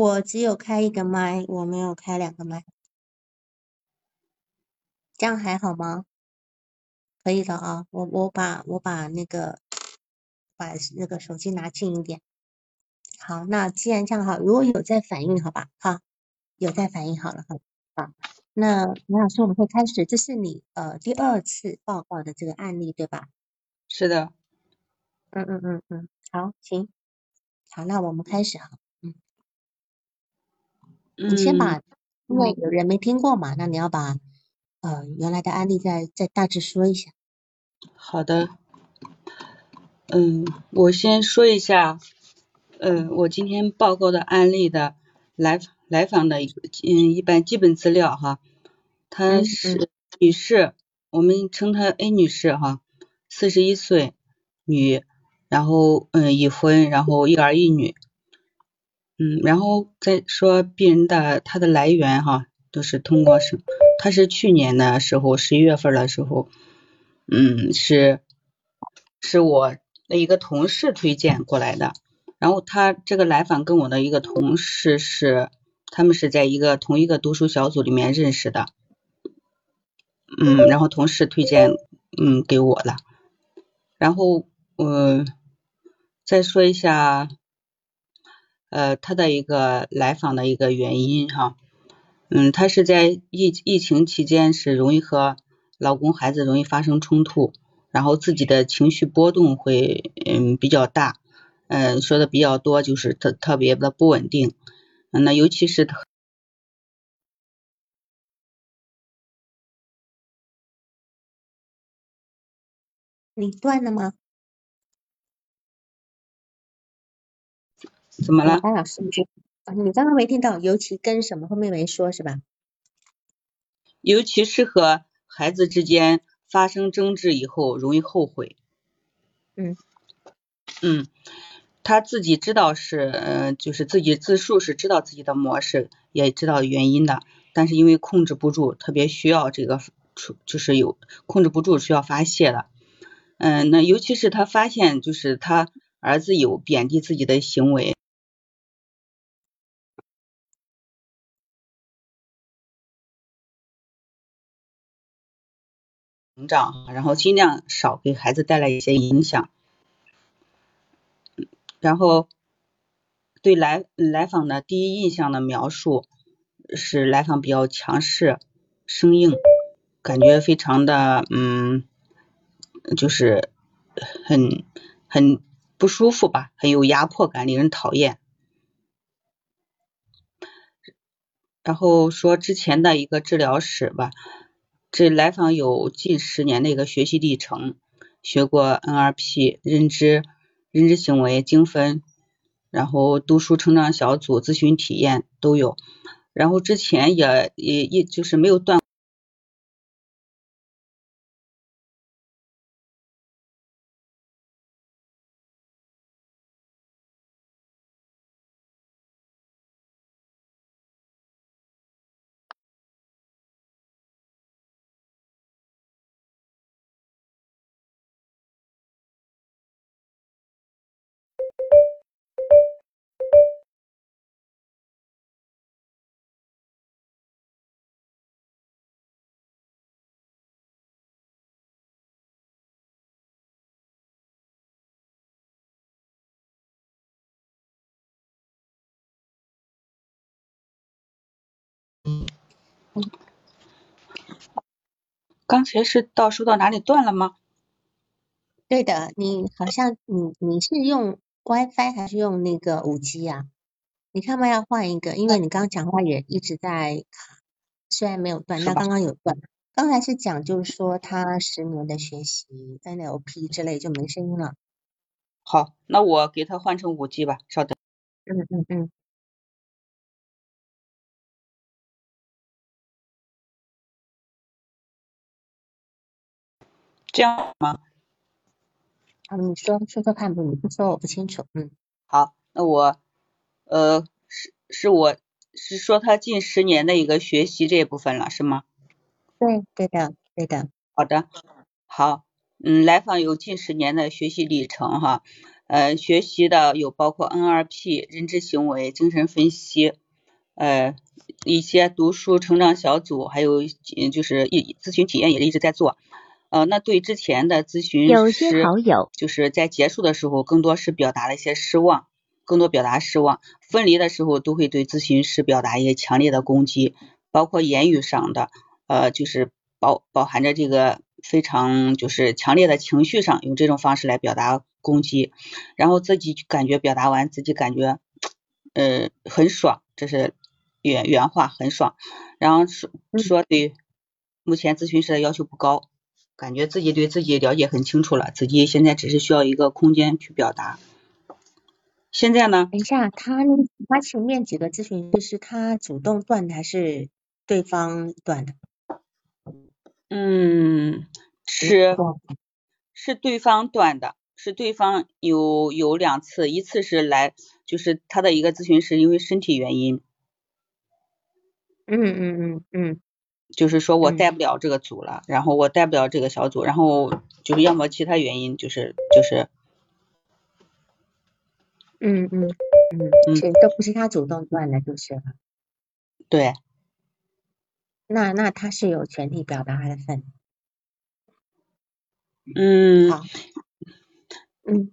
我只有开一个麦，我没有开两个麦，这样还好吗？可以的啊，我我把我把那个把那个手机拿近一点。好，那既然这样好，如果有在反应，好吧，好，有在反应，好了，好，好，那陈老师，我们会开始，这是你呃第二次报告的这个案例，对吧？是的。嗯嗯嗯嗯，好，行，好，那我们开始哈，嗯，你先把，因为有人没听过嘛，那你要把呃原来的案例再再大致说一下。好的，嗯，我先说一下，嗯，我今天报告的案例的来来访的嗯一般基本资料哈，她是女士，我们称她 A 女士哈，四十一岁，女。然后嗯已婚，然后一儿一女，嗯，然后再说病人的他的来源哈，都是通过是，他是去年的时候十一月份的时候，嗯是是我的一个同事推荐过来的，然后他这个来访跟我的一个同事是，他们是在一个同一个读书小组里面认识的，嗯，然后同事推荐嗯给我的，然后嗯。再说一下，呃，他的一个来访的一个原因哈，嗯，他是在疫疫情期间是容易和老公孩子容易发生冲突，然后自己的情绪波动会嗯比较大，嗯，说的比较多就是特特别的不稳定，那尤其是你断了吗？怎么了？安老师，你刚刚没听到，尤其跟什么后面没说是吧？尤其是和孩子之间发生争执以后，容易后悔。嗯嗯，他自己知道是，呃，就是自己自述是知道自己的模式，也知道原因的，但是因为控制不住，特别需要这个出，就是有控制不住需要发泄的。嗯，那尤其是他发现，就是他儿子有贬低自己的行为。成长，然后尽量少给孩子带来一些影响。然后对来来访的第一印象的描述是来访比较强势、生硬，感觉非常的嗯，就是很很不舒服吧，很有压迫感，令人讨厌。然后说之前的一个治疗史吧。这来访有近十年的一个学习历程，学过 NRP 认知、认知行为、精分，然后读书成长小组、咨询体验都有，然后之前也也也就是没有断。刚才是到说到哪里断了吗？对的，你好像你你是用 WiFi 还是用那个五 G 呀？你看嘛要换一个，因为你刚刚讲话也一直在卡，虽然没有断，那刚刚有断。刚才是讲就是说他十年的学习 NLP 之类就没声音了。好，那我给他换成五 G 吧，稍等。嗯嗯嗯。这样吗？啊，你说说说看吧？你不说我不清楚。嗯，好，那我呃是是我是说他近十年的一个学习这一部分了，是吗？对，对的，对的。好的，好，嗯，来访有近十年的学习历程哈，呃，学习的有包括 NRP、认知行为、精神分析，呃，一些读书成长小组，还有就是一咨询体验也一直在做。呃，那对之前的咨询师，就是在结束的时候，更多是表达了一些失望，更多表达失望。分离的时候，都会对咨询师表达一些强烈的攻击，包括言语上的，呃，就是包包含着这个非常就是强烈的情绪上，用这种方式来表达攻击，然后自己感觉表达完，自己感觉，呃，很爽，这是原原话，很爽。然后说说对目前咨询师的要求不高。感觉自己对自己了解很清楚了，自己现在只是需要一个空间去表达。现在呢？等一下，他他前面几个咨询师是他主动断的还是对方断的？嗯，是是对方断的，是对方有有两次，一次是来就是他的一个咨询师因为身体原因。嗯嗯嗯嗯。就是说我带不了这个组了，然后我带不了这个小组，然后就是要么其他原因，就是就是，嗯嗯嗯嗯，都不是他主动断的，就是了。对。那那他是有权利表达他的愤。嗯。好。嗯。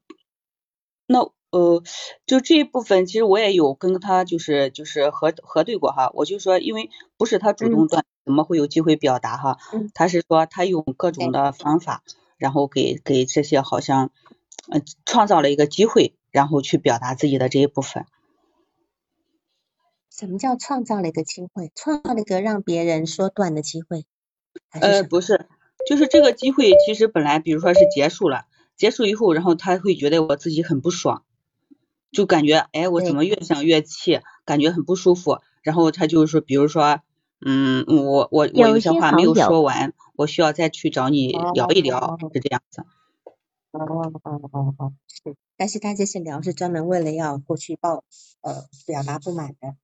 那。呃，就这一部分，其实我也有跟他就是就是核核对过哈，我就说，因为不是他主动断，怎么会有机会表达哈？他是说他用各种的方法，然后给给这些好像呃创造了一个机会，然后去表达自己的这一部分。什么叫创造了一个机会？创造了一个让别人说断的机会？呃，不是，就是这个机会其实本来比如说是结束了，结束以后，然后他会觉得我自己很不爽。就感觉哎，我怎么越想越气，感觉很不舒服。然后他就是说，比如说，嗯，我我我有些话没有说完，我需要再去找你聊一聊，是这样子。哦哦哦哦，是。但是他这些聊是专门为了要过去报呃表达不满的。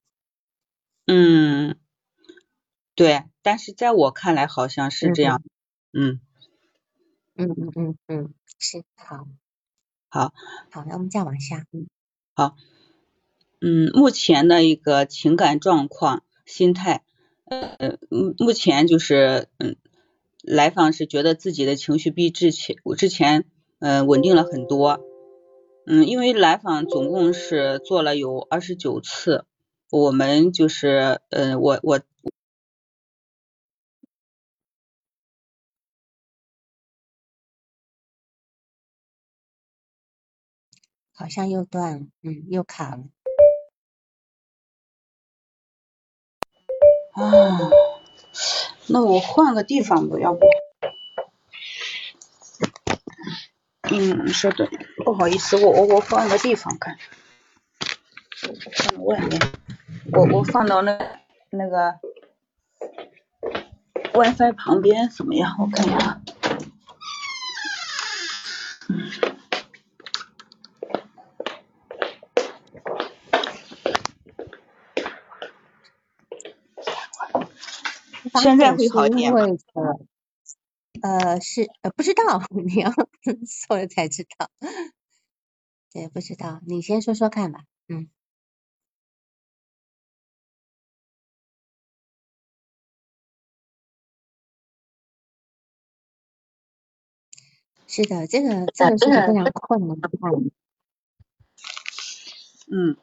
嗯，对。但是在我看来好像是这样。嗯。嗯嗯嗯嗯，是好。好。好，那我们再往下。嗯。好，嗯，目前的一个情感状况、心态，呃，目前就是，嗯，来访是觉得自己的情绪比之前我之前，嗯，稳定了很多，嗯，因为来访总共是做了有二十九次，我们就是，嗯，我我。好像又断了，嗯，又卡了。啊，那我换个地方吧，要不？嗯，稍等，不好意思，我我我换个地方看，放外面，我我放到那那个 WiFi 旁边怎么样？我看一下。嗯现在会好一点吗？呃，是呃不知道，你要 说了才知道。对，不知道，你先说说看吧。嗯。是的，这个这个是非常困难的。嗯。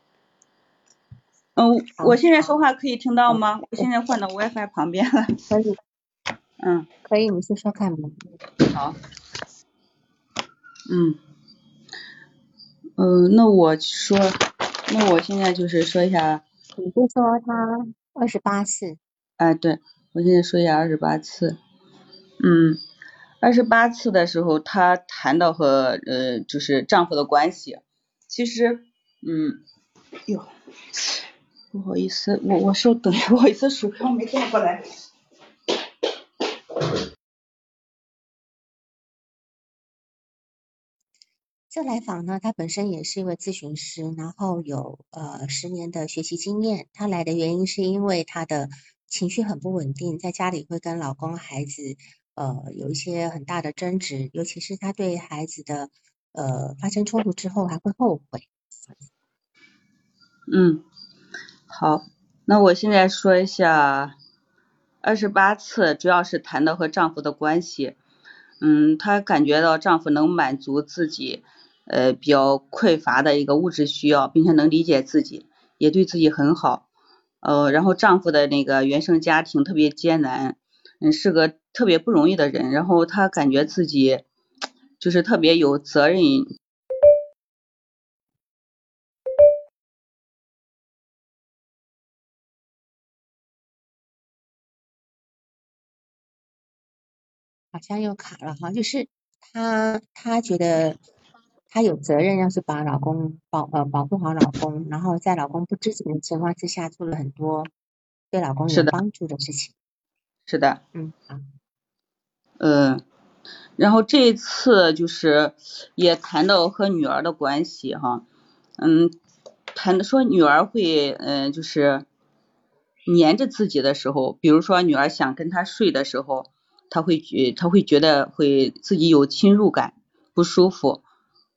嗯，我现在说话可以听到吗？我现在换到 WiFi 旁边了。可以。嗯，可以，你先说看吧。好。嗯。嗯，那我说，那我现在就是说一下。你就说他二十八次。哎，对，我现在说一下二十八次。嗯，二十八次的时候，她谈到和呃，就是丈夫的关系，其实，嗯，哟。不好意思，我我稍等，不好意思，鼠标没带过来。这来访呢，他本身也是一位咨询师，然后有呃十年的学习经验。他来的原因是因为他的情绪很不稳定，在家里会跟老公、孩子呃有一些很大的争执，尤其是他对孩子的呃发生冲突之后还会后悔。嗯，好，那我现在说一下二十八次，主要是谈的和丈夫的关系。嗯，她感觉到丈夫能满足自己呃比较匮乏的一个物质需要，并且能理解自己，也对自己很好。呃，然后丈夫的那个原生家庭特别艰难，嗯，是个特别不容易的人。然后她感觉自己就是特别有责任。像又卡了哈，就是她她觉得她有责任，要是把老公保呃保护好老公，然后在老公不知情的情况之下做了很多对老公有帮助的事情。是的。嗯，好。嗯，然后这一次就是也谈到和女儿的关系哈，嗯，谈的说女儿会嗯就是黏着自己的时候，比如说女儿想跟他睡的时候。他会觉他会觉得会自己有侵入感，不舒服，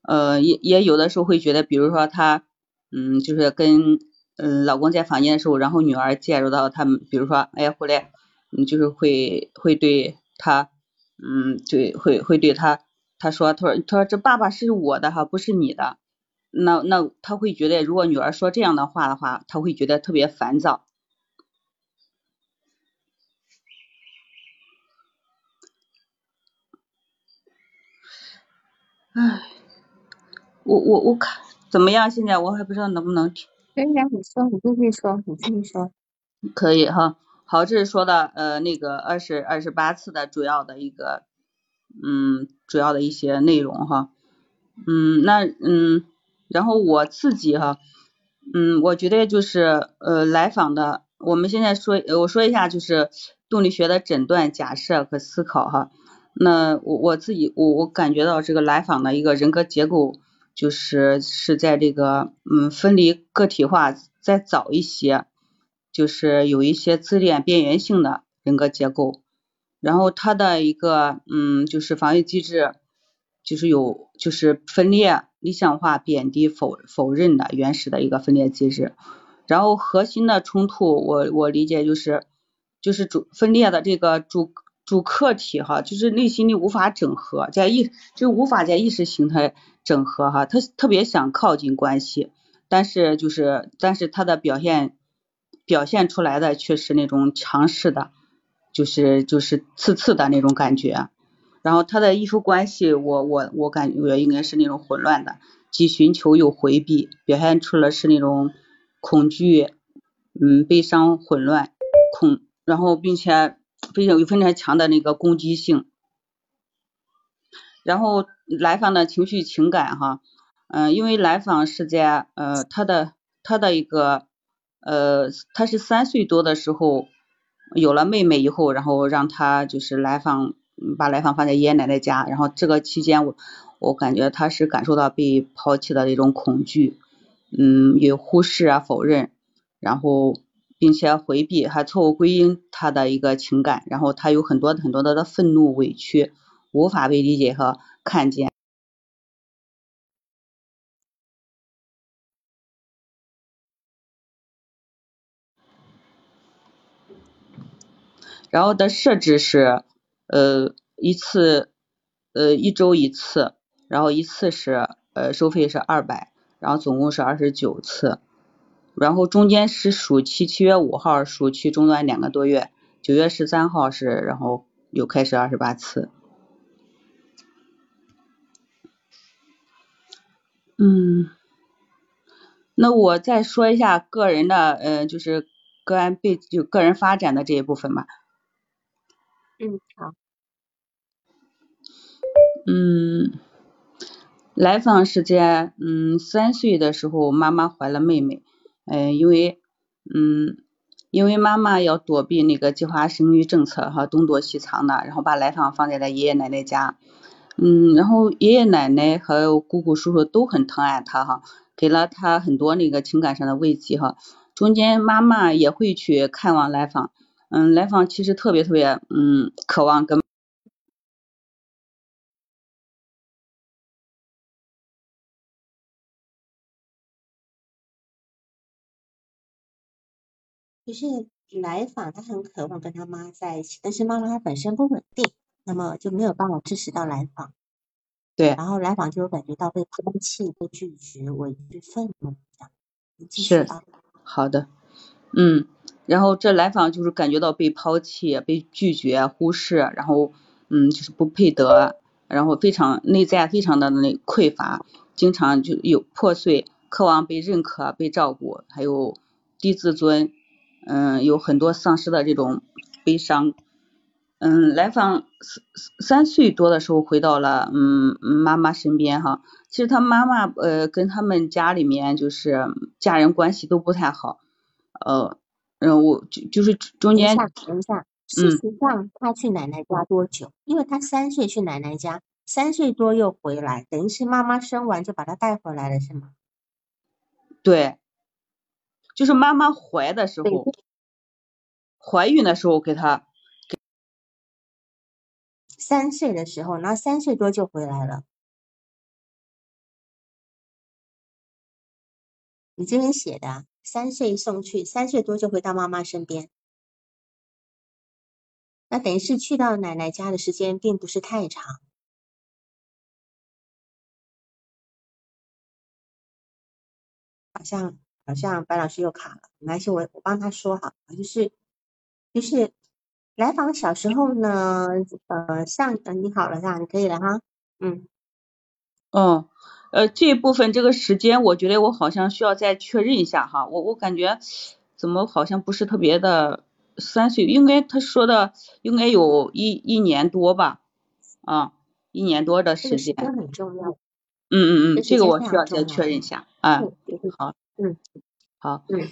呃，也也有的时候会觉得，比如说他，嗯，就是跟嗯老公在房间的时候，然后女儿介入到他们，比如说，哎，回来，嗯，就是会会对他，嗯，对，会会对他，他说，他说，他说这爸爸是我的哈，不是你的，那那他会觉得，如果女儿说这样的话的话，他会觉得特别烦躁。唉，我我我看怎么样？现在我还不知道能不能听。可以啊，你说，你继续说，你继续说。可以哈，好，这是说的呃那个二十二十八次的主要的一个嗯主要的一些内容哈，嗯那嗯然后我自己哈嗯我觉得就是呃来访的，我们现在说我说一下就是动力学的诊断假设和思考哈。那我我自己我我感觉到这个来访的一个人格结构，就是是在这个嗯分离个体化再早一些，就是有一些自恋边缘性的人格结构，然后他的一个嗯就是防御机制，就是有就是分裂、理想化、贬低、否否认的原始的一个分裂机制，然后核心的冲突我我理解就是就是主分裂的这个主。主客体哈，就是内心里无法整合，在意就无法在意识形态整合哈，他特别想靠近关系，但是就是但是他的表现表现出来的却是那种强势的，就是就是刺刺的那种感觉，然后他的依附关系，我我我感觉应该是那种混乱的，既寻求又回避，表现出了是那种恐惧，嗯，悲伤、混乱、恐，然后并且。非常有非常强的那个攻击性，然后来访的情绪情感哈，嗯，因为来访是在呃他的他的一个呃他是三岁多的时候有了妹妹以后，然后让他就是来访把来访放在爷爷奶奶家，然后这个期间我我感觉他是感受到被抛弃的那种恐惧，嗯，有忽视啊否认，然后。并且回避，还错误归因他的一个情感，然后他有很多很多的的愤怒、委屈，无法被理解和看见，然后的设置是呃一次呃一周一次，然后一次是呃收费是二百，然后总共是二十九次。然后中间是暑期，七月五号暑期中断两个多月，九月十三号是然后又开始二十八次。嗯，那我再说一下个人的，呃，就是个案背就个人发展的这一部分吧。嗯，好。嗯，来访时间嗯三岁的时候，妈妈怀了妹妹。嗯，因为嗯，因为妈妈要躲避那个计划生育政策哈，东躲西藏的，然后把来访放在了爷爷奶奶家，嗯，然后爷爷奶奶和姑姑叔叔都很疼爱他哈，给了他很多那个情感上的慰藉哈，中间妈妈也会去看望来访，嗯，来访其实特别特别嗯，渴望跟。就是来访，他很渴望跟他妈在一起，但是妈妈她本身不稳定，那么就没有办法支持到来访。对，然后来访就有感觉到被抛弃、被拒绝、委屈、愤怒这样。是，好的，嗯，然后这来访就是感觉到被抛弃、被拒绝、忽视，然后嗯，就是不配得，然后非常内在非常的那匮乏，经常就有破碎，渴望被认可、被照顾，还有低自尊。嗯，有很多丧失的这种悲伤。嗯，来访三三岁多的时候回到了嗯妈妈身边哈。其实他妈妈呃跟他们家里面就是家人关系都不太好。呃，嗯，我就就是中间。等一下，等一下。事实上，他去奶奶家多久？因为他三岁去奶奶家，三岁多又回来，等于是妈妈生完就把他带回来了，是吗？对。就是妈妈怀的时候，怀孕的时候给他，三岁的时候，那三岁多就回来了。你这边写的，三岁送去，三岁多就回到妈妈身边，那等于是去到奶奶家的时间并不是太长，好像。好像白老师又卡了，没关系，我我帮他说哈，就是就是来访小时候呢，呃，上呃你好了是吧？你可以了哈，嗯，哦，呃这一部分这个时间，我觉得我好像需要再确认一下哈，我我感觉怎么好像不是特别的三岁，应该他说的应该有一一年多吧，啊，一年多的时间，很重要，嗯嗯嗯，这个我需要再确认一下啊，好。嗯，好，嗯，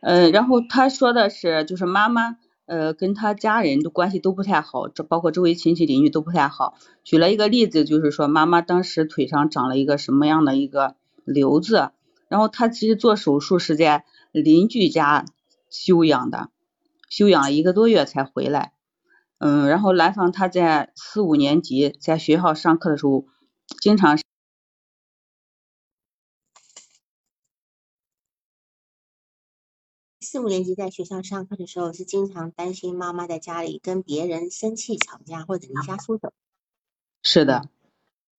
呃，然后他说的是，就是妈妈，呃，跟他家人的关系都不太好，这包括周围亲戚邻居都不太好。举了一个例子，就是说妈妈当时腿上长了一个什么样的一个瘤子，然后他其实做手术是在邻居家休养的，休养了一个多月才回来。嗯，然后来访他在四五年级在学校上课的时候，经常。四五年级在学校上课的时候，是经常担心妈妈在家里跟别人生气吵架或者离家出走。是的，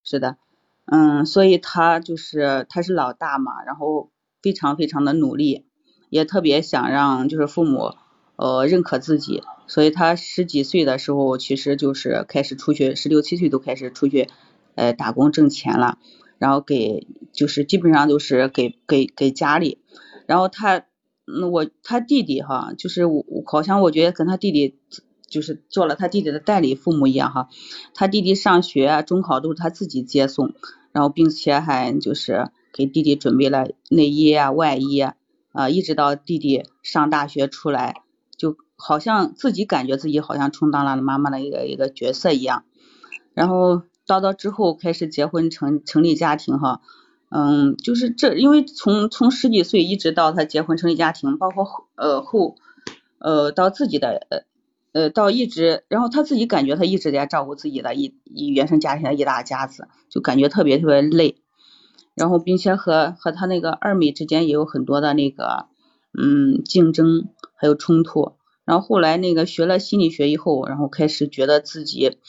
是的，嗯，所以他就是他是老大嘛，然后非常非常的努力，也特别想让就是父母呃认可自己，所以他十几岁的时候其实就是开始出去，十六七岁都开始出去呃打工挣钱了，然后给就是基本上都是给给给家里，然后他。那我他弟弟哈，就是我我好像我觉得跟他弟弟就是做了他弟弟的代理父母一样哈。他弟弟上学中考都是他自己接送，然后并且还就是给弟弟准备了内衣啊外衣啊，一直到弟弟上大学出来，就好像自己感觉自己好像充当了妈妈的一个一个角色一样。然后到到之后开始结婚成成立家庭哈。嗯，就是这，因为从从十几岁一直到他结婚成立家庭，包括后呃后呃到自己的呃呃到一直，然后他自己感觉他一直在照顾自己的一一原生家庭的一大家子，就感觉特别特别累，然后并且和和他那个二妹之间也有很多的那个嗯竞争还有冲突，然后后来那个学了心理学以后，然后开始觉得自己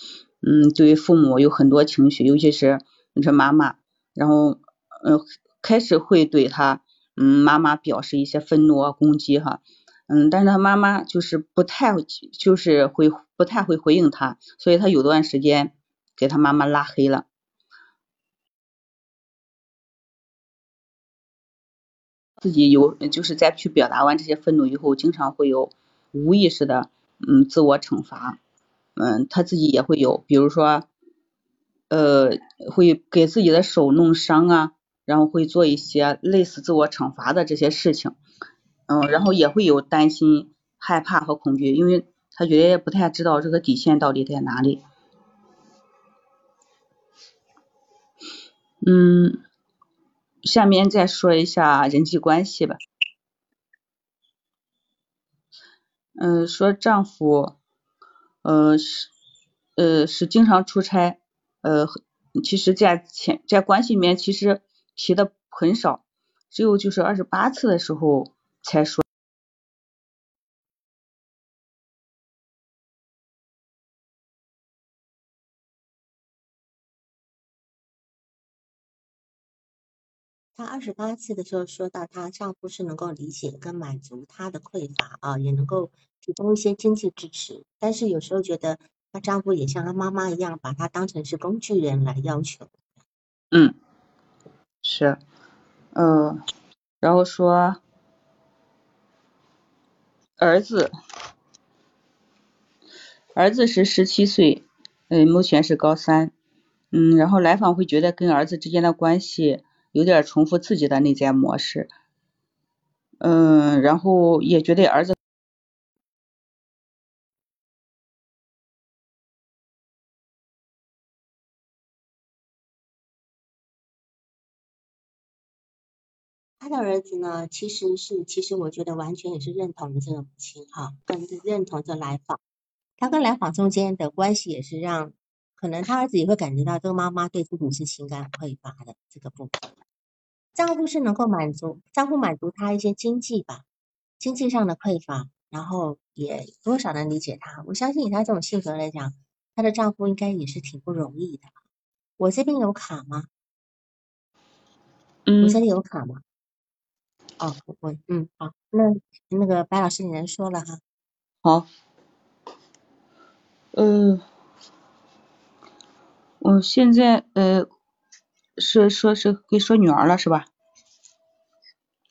嗯对于父母有很多情绪，尤其是你说妈妈，然后。嗯，开始会对他，嗯，妈妈表示一些愤怒啊、攻击哈，嗯，但是他妈妈就是不太，就是会不太会回应他，所以他有段时间给他妈妈拉黑了，自己有就是在去表达完这些愤怒以后，经常会有无意识的，嗯，自我惩罚，嗯，他自己也会有，比如说，呃，会给自己的手弄伤啊。然后会做一些类似自我惩罚的这些事情，嗯，然后也会有担心、害怕和恐惧，因为他觉得也不太知道这个底线到底在哪里。嗯，下面再说一下人际关系吧。嗯，说丈夫，呃是，呃是经常出差，呃，其实在前在关系里面其实。提的很少只有就是二十八次的时候才说。她二十八次的时候说到她丈夫是能够理解跟满足她的匮乏啊也能够提供一些经济支持。但是有时候觉得她丈夫也像她妈妈一样把她当成是工具人来要求。嗯。是，嗯，然后说儿子，儿子是十七岁，嗯，目前是高三，嗯，然后来访会觉得跟儿子之间的关系有点重复自己的内在模式，嗯，然后也觉得儿子。的儿子呢，其实是，其实我觉得完全也是认同这个母亲哈，跟认同这来访，他跟来访中间的关系也是让，可能他儿子也会感觉到这个妈妈对自己是情感匮乏的这个部分。丈夫是能够满足，丈夫满足他一些经济吧，经济上的匮乏，然后也多少能理解他。我相信以他这种性格来讲，她的丈夫应该也是挺不容易的。我这边有卡吗？嗯。我这里有卡吗？哦，我嗯好，那那个白老师你能说了哈？好，呃，我现在呃是说是给说女儿了是吧？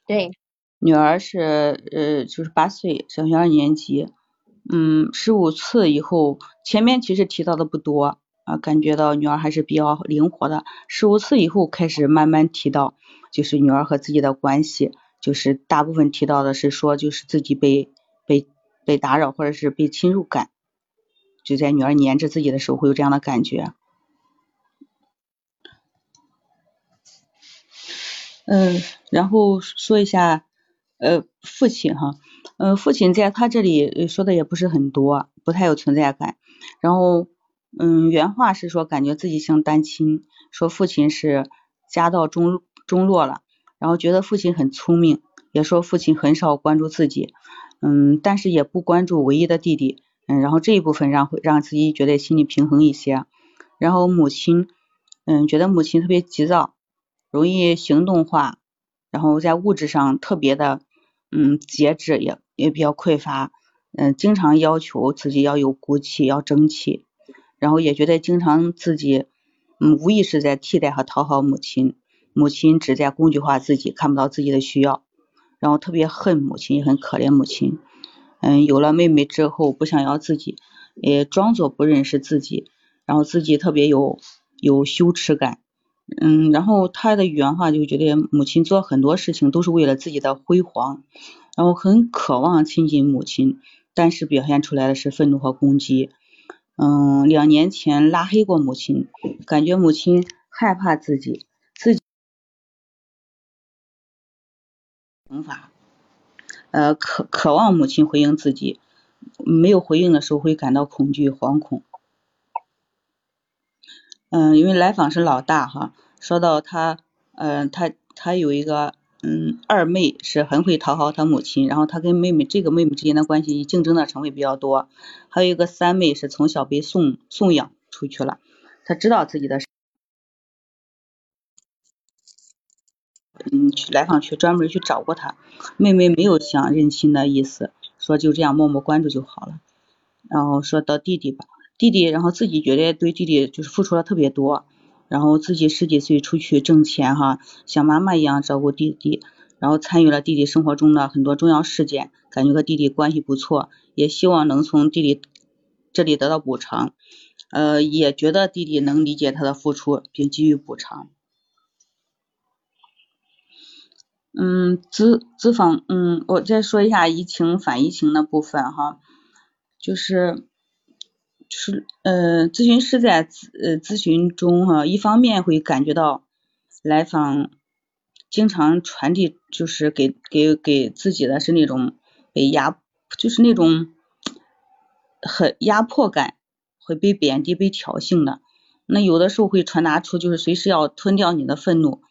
对，女儿是呃就是八岁，小学二年级，嗯，十五次以后，前面其实提到的不多啊，感觉到女儿还是比较灵活的，十五次以后开始慢慢提到，就是女儿和自己的关系。就是大部分提到的是说，就是自己被被被打扰或者是被侵入感，就在女儿粘着自己的时候会有这样的感觉。嗯，然后说一下呃父亲哈，嗯父亲在他这里说的也不是很多，不太有存在感。然后嗯原话是说感觉自己像单亲，说父亲是家道中中落了。然后觉得父亲很聪明，也说父亲很少关注自己，嗯，但是也不关注唯一的弟弟，嗯，然后这一部分让会让自己觉得心里平衡一些。然后母亲，嗯，觉得母亲特别急躁，容易行动化，然后在物质上特别的，嗯，节制也也比较匮乏，嗯，经常要求自己要有骨气，要争气，然后也觉得经常自己，嗯，无意识在替代和讨好母亲。母亲只在工具化自己，看不到自己的需要，然后特别恨母亲，也很可怜母亲。嗯，有了妹妹之后，不想要自己，也装作不认识自己，然后自己特别有有羞耻感。嗯，然后他的原话就觉得母亲做很多事情都是为了自己的辉煌，然后很渴望亲近母亲，但是表现出来的是愤怒和攻击。嗯，两年前拉黑过母亲，感觉母亲害怕自己。惩罚，呃，渴渴望母亲回应自己，没有回应的时候会感到恐惧、惶恐。嗯，因为来访是老大哈，说到他，嗯，他他有一个嗯二妹是很会讨好他母亲，然后他跟妹妹这个妹妹之间的关系竞争的成分比较多，还有一个三妹是从小被送送养出去了，他知道自己的。嗯，去来访去专门去找过他，妹妹没有想认亲的意思，说就这样默默关注就好了。然后说到弟弟吧，弟弟然后自己觉得对弟弟就是付出了特别多，然后自己十几岁出去挣钱哈，像妈妈一样照顾弟弟，然后参与了弟弟生活中的很多重要事件，感觉和弟弟关系不错，也希望能从弟弟这里得到补偿，呃，也觉得弟弟能理解他的付出并给予补偿。嗯，咨咨访，嗯，我再说一下移情反移情的部分哈，就是是呃，咨询师在咨呃咨询中哈，一方面会感觉到来访经常传递，就是给给给自己的是那种被压，就是那种很压迫感，会被贬低、被挑衅的，那有的时候会传达出就是随时要吞掉你的愤怒。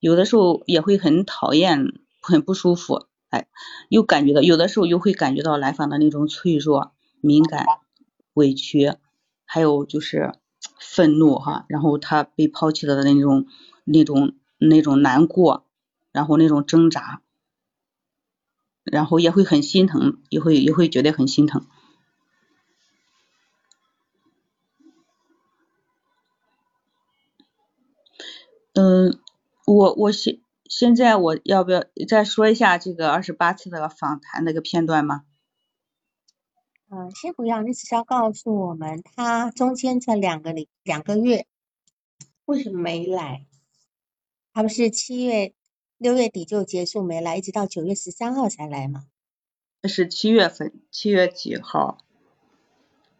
有的时候也会很讨厌，很不舒服，哎，又感觉到有的时候又会感觉到来访的那种脆弱、敏感、委屈，还有就是愤怒哈，然后他被抛弃了的那种、那种、那种难过，然后那种挣扎，然后也会很心疼，也会也会觉得很心疼。嗯，我我现现在我要不要再说一下这个二十八次的访谈那个片段吗？嗯，先不要，你只需要告诉我们他中间这两个礼两个月为什么没来？他不是七月六月底就结束没来，一直到九月十三号才来吗？那是七月份，七月几号？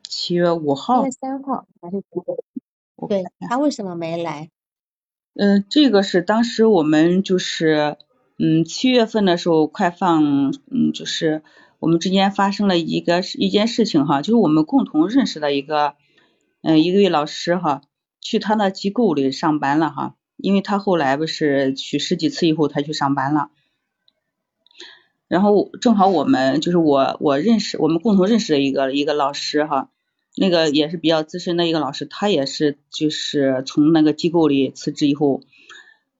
七月五号？七月三号还是九月？对他为什么没来？嗯，这个是当时我们就是，嗯，七月份的时候快放，嗯，就是我们之间发生了一个一件事情哈，就是我们共同认识的一个，嗯，一位老师哈，去他那机构里上班了哈，因为他后来不是去十几次以后他去上班了，然后正好我们就是我我认识我们共同认识的一个一个老师哈。那个也是比较资深的一个老师，他也是就是从那个机构里辞职以后，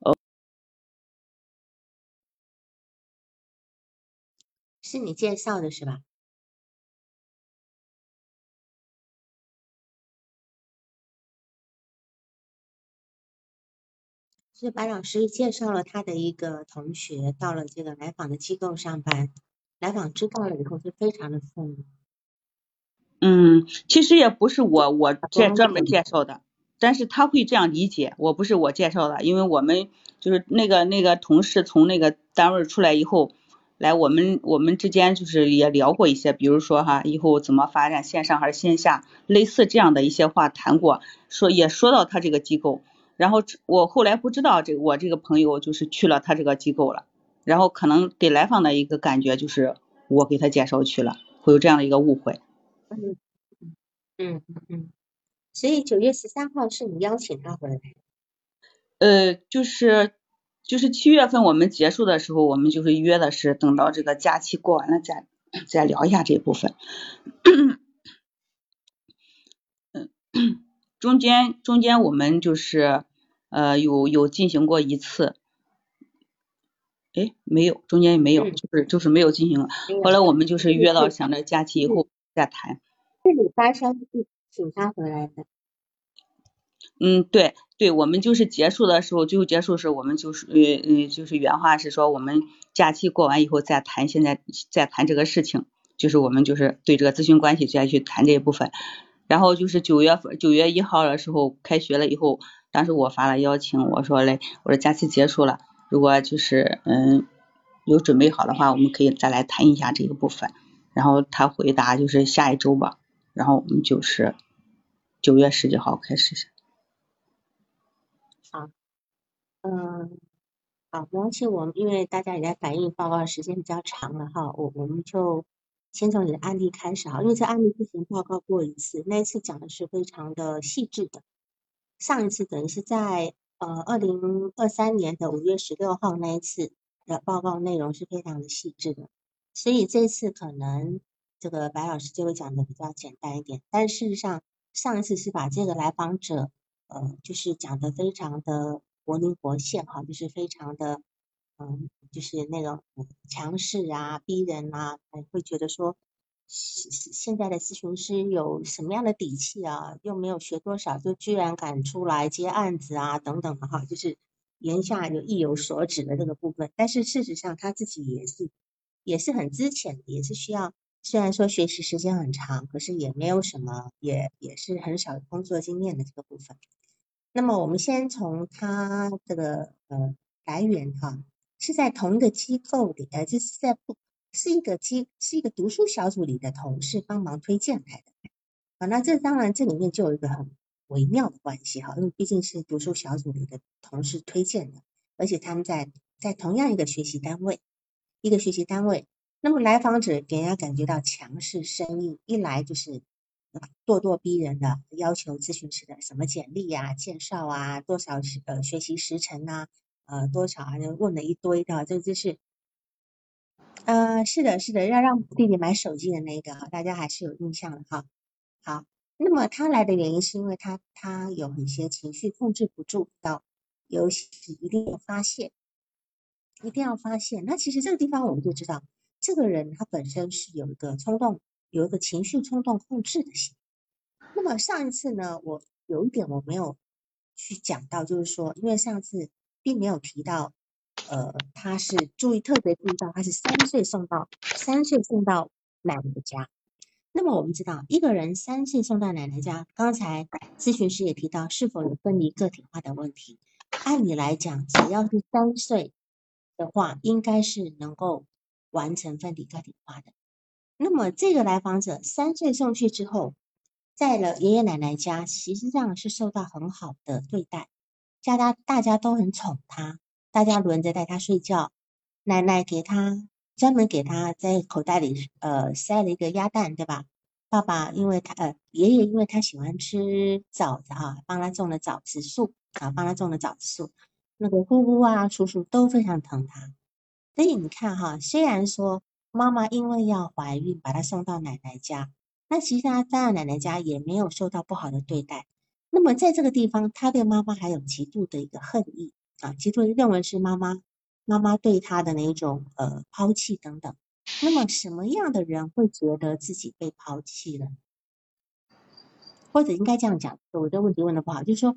呃，是你介绍的是吧？是白老师介绍了他的一个同学到了这个来访的机构上班，来访知道了以后就非常的愤怒。嗯，其实也不是我我这专门介绍的，但是他会这样理解，我不是我介绍的，因为我们就是那个那个同事从那个单位出来以后，来我们我们之间就是也聊过一些，比如说哈，以后怎么发展线上还是线下，类似这样的一些话谈过，说也说到他这个机构，然后我后来不知道这我这个朋友就是去了他这个机构了，然后可能给来访的一个感觉就是我给他介绍去了，会有这样的一个误会。嗯嗯嗯嗯，所以九月十三号是你邀请他回来。呃，就是就是七月份我们结束的时候，我们就是约的是等到这个假期过完了再再聊一下这部分。嗯，中间中间我们就是呃有有进行过一次，哎没有，中间也没有，就是就是没有进行。后来我们就是约到想着假期以后。再谈，是你发消息请他回来的。嗯，对对，我们就是结束的时候，最后结束的时候，我们就是呃嗯，就是原话是说，我们假期过完以后再谈，现在再谈这个事情，就是我们就是对这个咨询关系再去谈这一部分。然后就是九月份九月一号的时候开学了以后，当时我发了邀请，我说嘞，我说假期结束了，如果就是嗯有准备好的话，我们可以再来谈一下这个部分。然后他回答就是下一周吧，然后我们就是九月十几号开始。好，嗯，好，没关系，我们因为大家也在反映报告时间比较长了哈，我我们就先从你的案例开始哈，因为这案例之前报告过一次，那一次讲的是非常的细致的，上一次等于是在呃二零二三年的五月十六号那一次的报告内容是非常的细致的。所以这次可能这个白老师就会讲的比较简单一点，但事实上上一次是把这个来访者，呃，就是讲的非常的活灵活现哈，就是非常的，嗯，就是那种强势啊、逼人啊，会觉得说现现在的咨询师有什么样的底气啊，又没有学多少，就居然敢出来接案子啊等等的哈，就是言下有意有所指的这个部分，但是事实上他自己也是。也是很资浅，也是需要，虽然说学习时间很长，可是也没有什么，也也是很少工作经验的这个部分。那么我们先从他这个呃来源哈，是在同一个机构里，呃，就是在不是一个机是一个读书小组里的同事帮忙推荐来的。啊，那这当然这里面就有一个很微妙的关系哈，因为毕竟是读书小组里的同事推荐的，而且他们在在同样一个学习单位。一个学习单位，那么来访者给人家感觉到强势生硬，一来就是咄咄逼人的要求咨询师的什么简历呀、介绍啊、多少呃学习时辰呐、呃多少啊，就问了一堆的，这就是 呃是的是的，要让弟弟买手机的那个，大家还是有印象的哈。好，那么他来的原因是因为他他有一些情绪控制不住，到有一定要发泄。一定要发现。那其实这个地方我们就知道，这个人他本身是有一个冲动，有一个情绪冲动控制的心。那么上一次呢，我有一点我没有去讲到，就是说，因为上次并没有提到，呃，他是注意特别注意到他是三岁送到三岁送到奶奶家。那么我们知道，一个人三岁送到奶奶家，刚才咨询师也提到是否有分离个体化的问题。按理来讲，只要是三岁的话，应该是能够完成分离个体化的。那么这个来访者三岁送去之后，在了爷爷奶奶家，实际上是受到很好的对待，家家大家都很宠他，大家轮着带他睡觉，奶奶给他。专门给他在口袋里呃塞了一个鸭蛋，对吧？爸爸因为他呃爷爷因为他喜欢吃枣子哈，帮他种了枣子树啊，帮他种了枣子树。那个姑姑啊叔叔都非常疼他。所以你看哈，虽然说妈妈因为要怀孕把他送到奶奶家，那其实他在奶奶家也没有受到不好的对待。那么在这个地方，他对妈妈还有极度的一个恨意啊，极度认为是妈妈。妈妈对他的那种呃抛弃等等，那么什么样的人会觉得自己被抛弃了？或者应该这样讲，我的问题问的不好，就是说，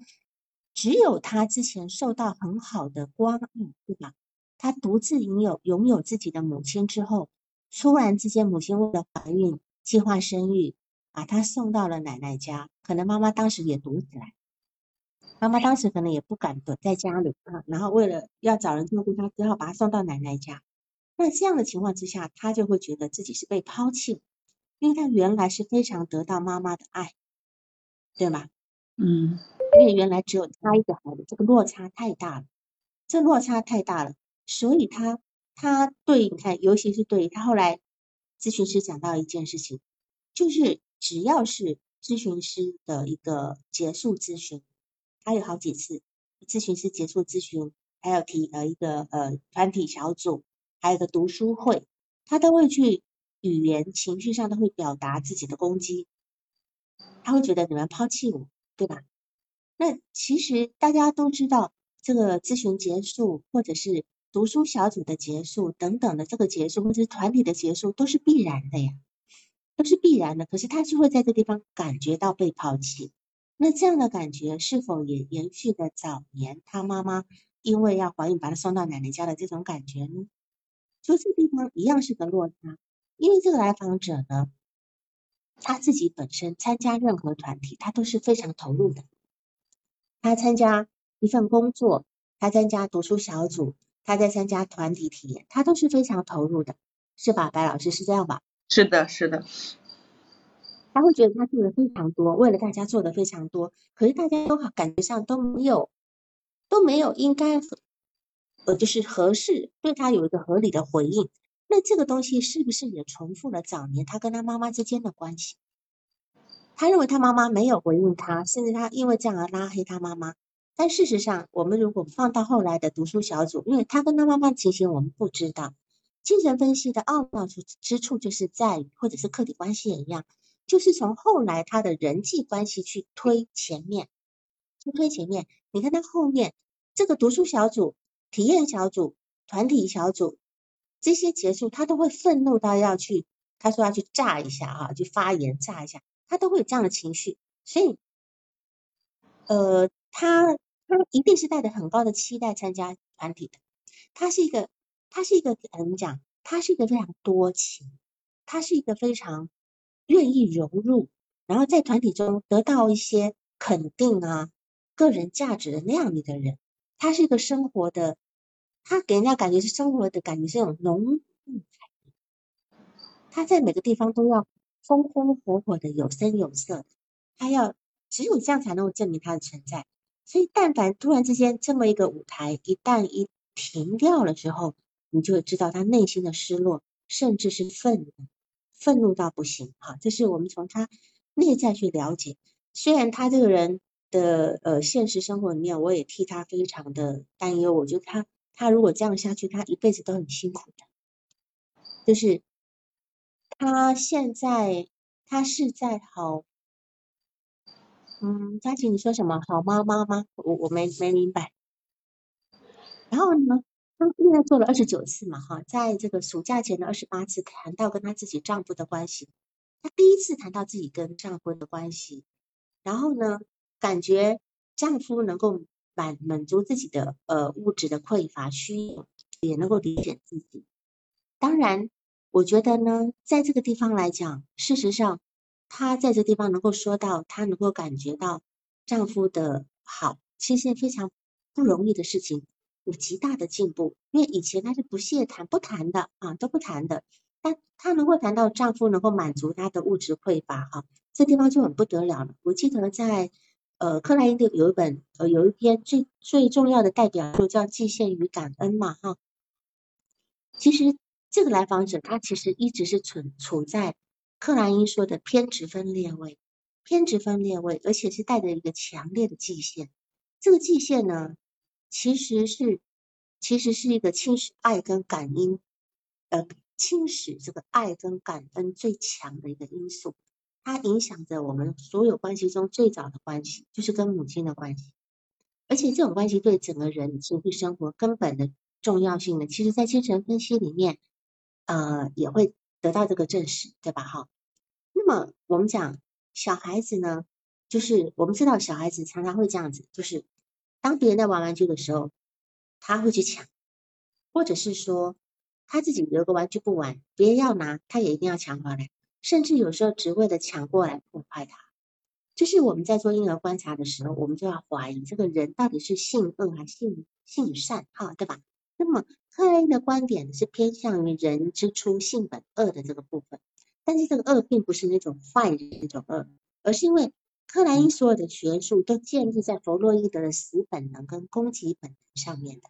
只有他之前受到很好的关爱，对吧？他独自拥有拥有自己的母亲之后，突然之间母亲为了怀孕计划生育，把他送到了奶奶家，可能妈妈当时也躲起来。妈妈当时可能也不敢躲在家里啊，然后为了要找人照顾他，只好把他送到奶奶家。那这样的情况之下，他就会觉得自己是被抛弃，因为他原来是非常得到妈妈的爱，对吗？嗯。因为原来只有他一个孩子，这个落差太大了，这落差太大了，所以他他对你看，尤其是对他后来咨询师讲到一件事情，就是只要是咨询师的一个结束咨询。他有好几次咨询师结束咨询，还有提呃一个呃团体小组，还有个读书会，他都会去语言情绪上都会表达自己的攻击，他会觉得你们抛弃我，对吧？那其实大家都知道，这个咨询结束，或者是读书小组的结束等等的这个结束，或者是团体的结束，都是必然的呀，都是必然的。可是他就会在这地方感觉到被抛弃。那这样的感觉是否也延续的早年他妈妈因为要怀孕把他送到奶奶家的这种感觉呢？就这地方一样是个落差，因为这个来访者呢，他自己本身参加任何团体，他都是非常投入的。他参加一份工作，他参加读书小组，他在参加团体体验，他都是非常投入的，是吧？白老师是这样吧？是的，是的。他会觉得他做的非常多，为了大家做的非常多，可是大家都感觉上都没有都没有应该呃就是合适对他有一个合理的回应。那这个东西是不是也重复了早年他跟他妈妈之间的关系？他认为他妈妈没有回应他，甚至他因为这样而拉黑他妈妈。但事实上，我们如果放到后来的读书小组，因为他跟他妈妈情形我们不知道，精神分析的奥妙处之处就是在于，或者是客体关系也一样。就是从后来他的人际关系去推前面，去推前面。你看他后面这个读书小组、体验小组、团体小组这些结束，他都会愤怒到要去，他说要去炸一下啊，去发言炸一下，他都会有这样的情绪。所以，呃，他他一定是带着很高的期待参加团体的。他是一个，他是一个怎么讲？他是一个非常多情，他是一个非常。愿意融入，然后在团体中得到一些肯定啊，个人价值的那样的一个人，他是一个生活的，他给人家感觉是生活的感觉是那种浓郁他在每个地方都要风风火火的，有声有色的，他要只有这样才能够证明他的存在。所以，但凡突然之间这么一个舞台一旦一停掉了之后，你就会知道他内心的失落，甚至是愤怒。愤怒到不行，哈，这是我们从他内在去了解。虽然他这个人的呃现实生活里面，我也替他非常的担忧。我觉得他他如果这样下去，他一辈子都很辛苦的。就是他现在他是在好，嗯，佳琪你说什么好妈妈吗？我我没没明白。然后呢，他现在做了二十九次嘛，哈，在这个暑假前的二十八次谈到跟她自己丈夫的关系，她第一次谈到自己跟丈夫的关系，然后呢，感觉丈夫能够满满足自己的呃物质的匮乏需要，也能够理解自己。当然，我觉得呢，在这个地方来讲，事实上，她在这地方能够说到，她能够感觉到丈夫的好，其实非常不容易的事情。有极大的进步，因为以前她是不屑谈、不谈的啊，都不谈的。但她能够谈到丈夫能够满足她的物质匮乏，哈，这地方就很不得了了。我记得在呃克莱因的有一本呃有一篇最最重要的代表作叫《寄献与感恩》嘛，哈。其实这个来访者他其实一直是处处在克莱因说的偏执分裂位，偏执分裂位，而且是带着一个强烈的祭献。这个祭献呢？其实是，其实是一个侵蚀爱跟感恩，呃，侵蚀这个爱跟感恩最强的一个因素，它影响着我们所有关系中最早的关系，就是跟母亲的关系，而且这种关系对整个人情绪生活根本的重要性呢，其实在精神分析里面，呃，也会得到这个证实，对吧？哈，那么我们讲小孩子呢，就是我们知道小孩子常常会这样子，就是。当别人在玩玩具的时候，他会去抢，或者是说他自己有个玩具不玩，别人要拿，他也一定要抢回来，甚至有时候只为了抢过来破坏它。就是我们在做婴儿观察的时候，我们就要怀疑这个人到底是性恶还是性性善，哈，对吧？那么克莱因的观点是偏向于人之初性本恶的这个部分，但是这个恶并不是那种坏人那种恶，而是因为。克莱因所有的学术都建立在弗洛伊德的死本能跟攻击本能上面的。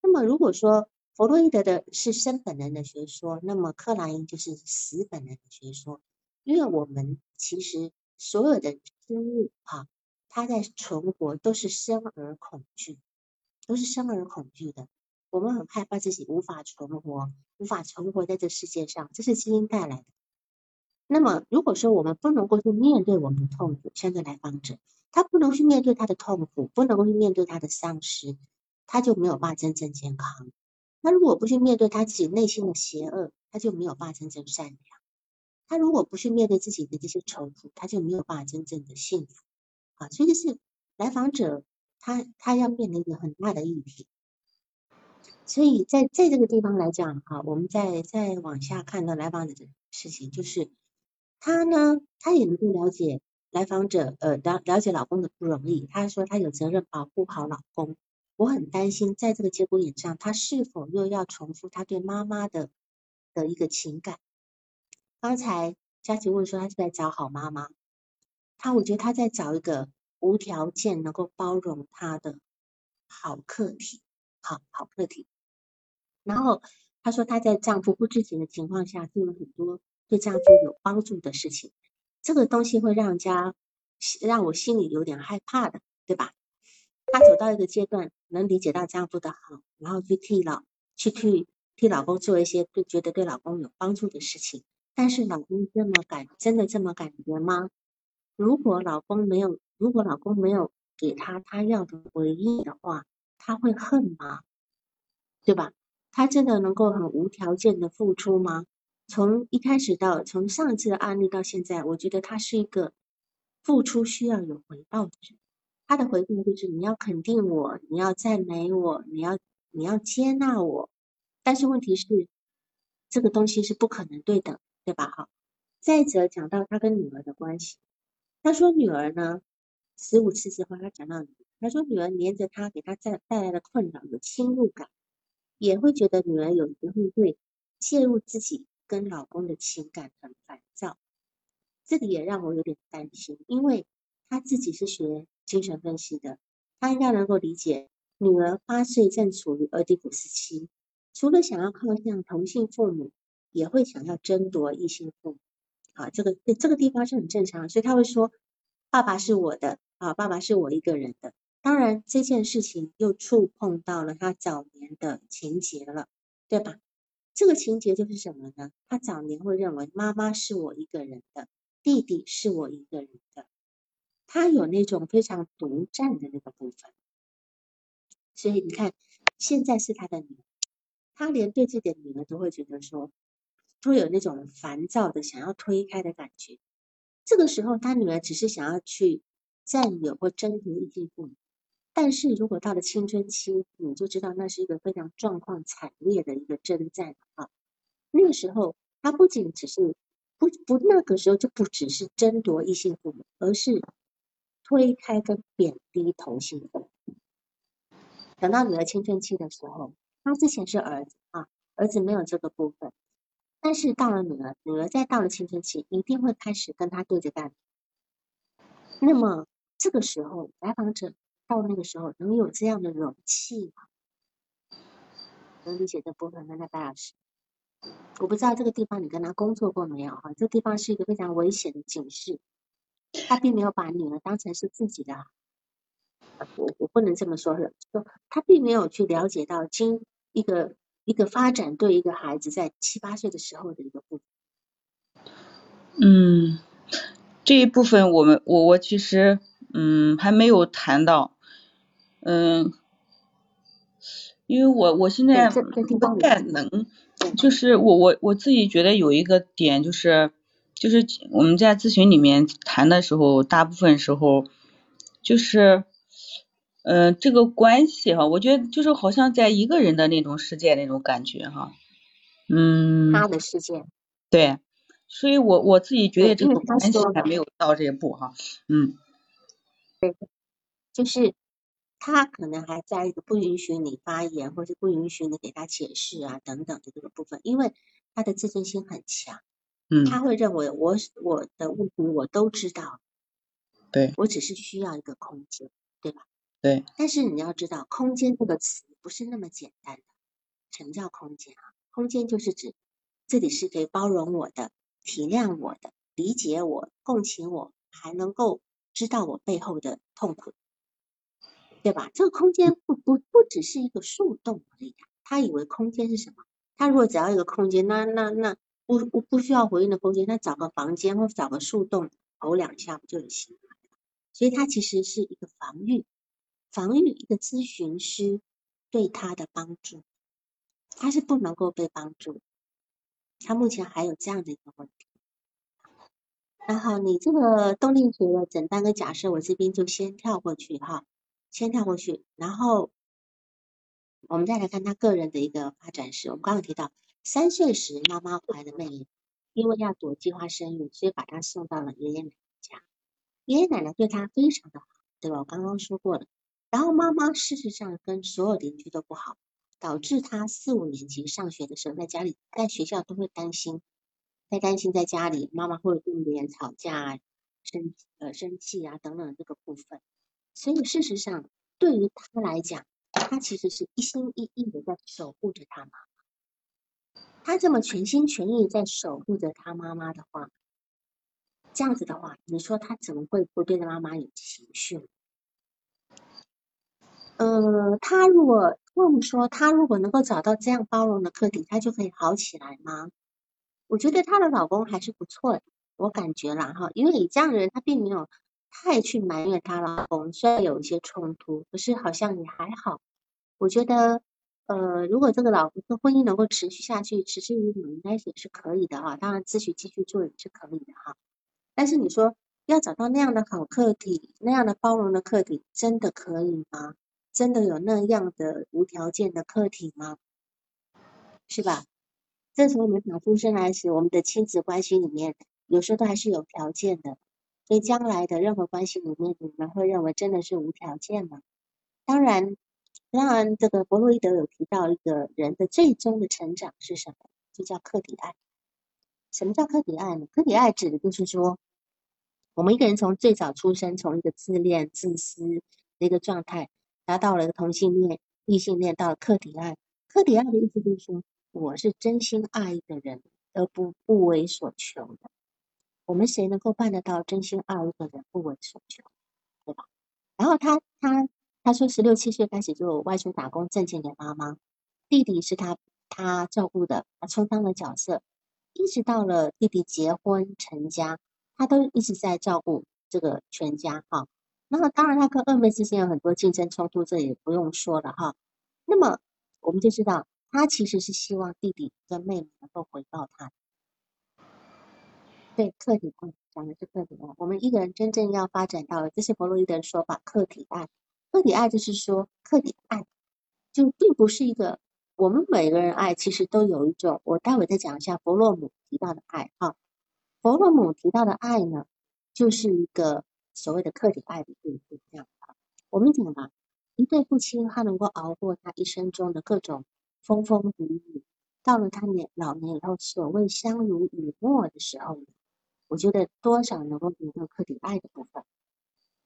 那么，如果说弗洛伊德的是生本能的学说，那么克莱因就是死本能的学说。因为我们其实所有的生物啊，它在存活都是生而恐惧，都是生而恐惧的。我们很害怕自己无法存活，无法存活在这世界上，这是基因带来的。那么，如果说我们不能够去面对我们的痛苦，相对来访者，他不能去面对他的痛苦，不能够去面对他的丧失，他就没有办法真正健康。那如果不去面对他自己内心的邪恶，他就没有办法真正善良。他如果不去面对自己的这些仇苦，他就没有办法真正的幸福。啊，所以这是来访者他他要面临一个很大的议题。所以在在这个地方来讲，哈，我们再再往下看到来访者的事情，就是。她呢，她也能够了解来访者，呃，了了解老公的不容易。她说她有责任保护好老公。我很担心，在这个节骨眼上，她是否又要重复她对妈妈的的一个情感？刚才佳琪问说，她是在找好妈妈。她，我觉得她在找一个无条件能够包容她的好客体，好好客体。然后她说，她在丈夫不知情的情况下做了很多。对丈夫有帮助的事情，这个东西会让家让我心里有点害怕的，对吧？她走到一个阶段，能理解到丈夫的好，然后去替老去替替老公做一些对觉得对老公有帮助的事情。但是老公这么感真的这么感觉吗？如果老公没有如果老公没有给他他要的回应的话，他会恨吗？对吧？他真的能够很无条件的付出吗？从一开始到从上次的案例到现在，我觉得他是一个付出需要有回报的人。他的回报就是你要肯定我，你要赞美我，你要你要接纳我。但是问题是，这个东西是不可能对等，对吧？哈。再者讲到他跟女儿的关系，他说女儿呢，十五次之后他讲到，他说女儿黏着他，给他带带来的困扰有侵入感，也会觉得女儿有时候会介入自己。跟老公的情感很烦躁，这个也让我有点担心，因为他自己是学精神分析的，他应该能够理解女儿八岁正处于俄狄浦斯期，除了想要靠向同性父母，也会想要争夺异性父母。啊，这个这个地方是很正常，所以他会说爸爸是我的啊，爸爸是我一个人的。当然这件事情又触碰到了他早年的情节了，对吧？这个情节就是什么呢？他早年会认为妈妈是我一个人的，弟弟是我一个人的，他有那种非常独占的那个部分。所以你看，现在是他的女儿，他连对自己的女儿都会觉得说，会有那种烦躁的想要推开的感觉。这个时候，他女儿只是想要去占有或争夺异性父母，但是如果到了青春期，你就知道那是一个非常状况惨烈的一个征战啊。那个时候，他不仅只是不不，那个时候就不只是争夺异性父母，而是推开跟贬低同性父母。等到女儿青春期的时候，他之前是儿子啊，儿子没有这个部分，但是到了女儿，女儿再到了青春期，一定会开始跟他对着干。那么这个时候，来访者到那个时候能有这样的容器吗？能理解这部分吗？那白老师，我不知道这个地方你跟他工作过没有哈？这地方是一个非常危险的警示，他并没有把女儿当成是自己的。我我不能这么说，说他并没有去了解到经一个一个发展对一个孩子在七八岁的时候的一个部分。嗯，这一部分我们我我其实嗯还没有谈到，嗯，因为我我现在不太能，就是我我我自己觉得有一个点就是就是我们在咨询里面谈的时候，大部分时候就是。嗯，这个关系哈，我觉得就是好像在一个人的那种世界那种感觉哈，嗯，他。的世界，对，所以我我自己觉得这个关系还没有到这一步哈，嗯，对，就是他可能还在一个不允许你发言，或者不允许你给他解释啊等等的这个部分，因为他的自尊心很强，嗯，他会认为我我的问题我都知道，对我只是需要一个空间，对吧？对，但是你要知道，空间这个词不是那么简单的。什么叫空间啊？空间就是指这里是可以包容我的、体谅我的、理解我、共情我，还能够知道我背后的痛苦，对吧？这个空间不不不只是一个树洞而已。他以为空间是什么？他如果只要一个空间，那那那不不不需要回应的空间，他找个房间或找个树洞吼两下不就行了？所以他其实是一个防御。防御一个咨询师对他的帮助，他是不能够被帮助。他目前还有这样的一个问题。那好，你这个动力学的诊断跟假设，我这边就先跳过去哈，先跳过去。然后我们再来看他个人的一个发展史。我们刚刚提到，三岁时妈妈怀的妹妹，因为要躲计划生育，所以把他送到了爷爷奶奶家。爷爷奶奶对他非常的好，对吧？我刚刚说过了。然后妈妈事实上跟所有邻居都不好，导致他四五年级上学的时候，在家里在学校都会担心，在担心在家里妈妈会跟别人吵架、生呃生气啊等等这个部分。所以事实上对于他来讲，他其实是一心一意的在守护着他妈妈。他这么全心全意在守护着他妈妈的话，这样子的话，你说他怎么会不对妈妈有情绪？呃，他如果我说他如果能够找到这样包容的客体，他就可以好起来吗？我觉得她的老公还是不错的，我感觉啦哈，因为你这样的人，他并没有太去埋怨她老公，虽然有一些冲突，可是好像也还好。我觉得，呃，如果这个老公的婚姻能够持续下去，持续于应该也是可以的哈。当然，继续继续做也是可以的哈。但是你说要找到那样的好客体，那样的包容的客体，真的可以吗？真的有那样的无条件的客体吗？是吧？这从我们打出生来时，我们的亲子关系里面，有时候都还是有条件的。所以将来的任何关系里面，你们会认为真的是无条件吗？当然，当然，这个弗洛伊德有提到一个人的最终的成长是什么？就叫客体爱。什么叫客体爱呢？客体爱指的就是说，我们一个人从最早出生，从一个自恋、自私的一个状态。达到了一个同性恋、异性恋，到了客体爱。客体爱的意思就是说，我是真心爱一个人，而不不为所求的。我们谁能够办得到真心爱一个人，不为所求，对吧？然后他他他说，十六七岁开始就外出打工挣钱给妈妈，弟弟是他他照顾的，他充当了角色，一直到了弟弟结婚成家，他都一直在照顾这个全家哈。那么当然，他跟二妹之间有很多竞争冲突，这也不用说了哈。那么我们就知道，他其实是希望弟弟跟妹妹能够回报他。对，客体爱讲的是客体爱。我们一个人真正要发展到，这是弗洛伊德说法，客体爱。客体爱就是说，客体爱就并不是一个，我们每个人爱其实都有一种。我待会再讲一下弗洛姆提到的爱哈。弗洛姆提到的爱呢，就是一个所谓的客体爱的对象。这样哈，我们讲嘛，一对夫妻他能够熬过他一生中的各种风风雨雨，到了他年老年以后，所谓相濡以沫的时候，我觉得多少能够有个客体爱的部分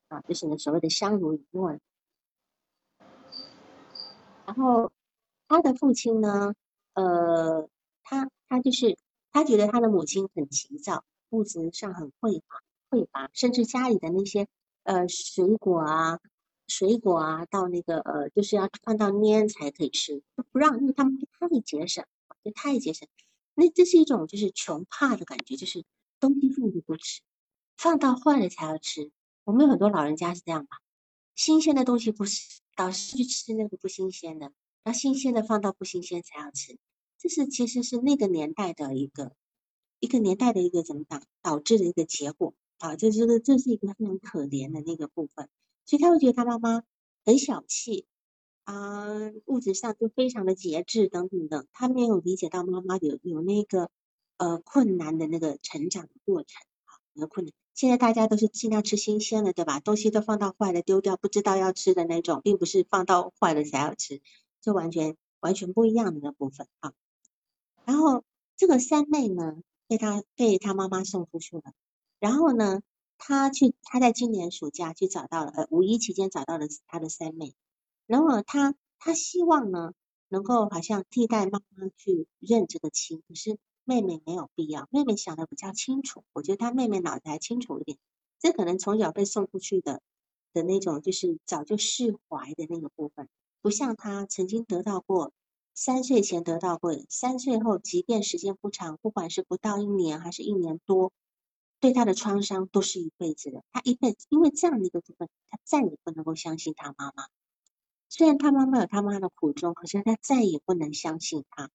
啊，就是所谓的相濡以沫。然后他的父亲呢，呃，他他就是他觉得他的母亲很急躁，物质上很匮乏，匮乏，甚至家里的那些呃水果啊，水果啊，到那个呃就是要放到蔫才可以吃，不让，因为他们太节省，就太节省。那这是一种就是穷怕的感觉，就是东西放着不吃，放到坏了才要吃。我们有很多老人家是这样吧，新鲜的东西不吃。导师去吃那个不新鲜的，那新鲜的放到不新鲜才要吃，这是其实是那个年代的一个一个年代的一个怎么导导致的一个结果啊，这这个这是一个非常可怜的那个部分，所以他会觉得他妈妈很小气啊，物质上就非常的节制等等等，他没有理解到妈妈有有那个呃困难的那个成长过程啊，那困难。现在大家都是尽量吃新鲜的，对吧？东西都放到坏了丢掉，不知道要吃的那种，并不是放到坏了才要吃，就完全完全不一样的那部分啊。然后这个三妹呢，被他被他妈妈送出去了。然后呢，他去他在今年暑假去找到了，呃，五一期间找到了他的三妹。然后他他希望呢，能够好像替代妈妈去认这个亲，可是。妹妹没有必要，妹妹想的比较清楚，我觉得她妹妹脑子还清楚一点。这可能从小被送出去的的那种，就是早就释怀的那个部分，不像她曾经得到过，三岁前得到过，三岁后即便时间不长，不管是不到一年还是一年多，对她的创伤都是一辈子的。她一辈子因为这样的一个部分，她再也不能够相信她妈妈。虽然她妈妈有她妈的苦衷，可是她再也不能相信她。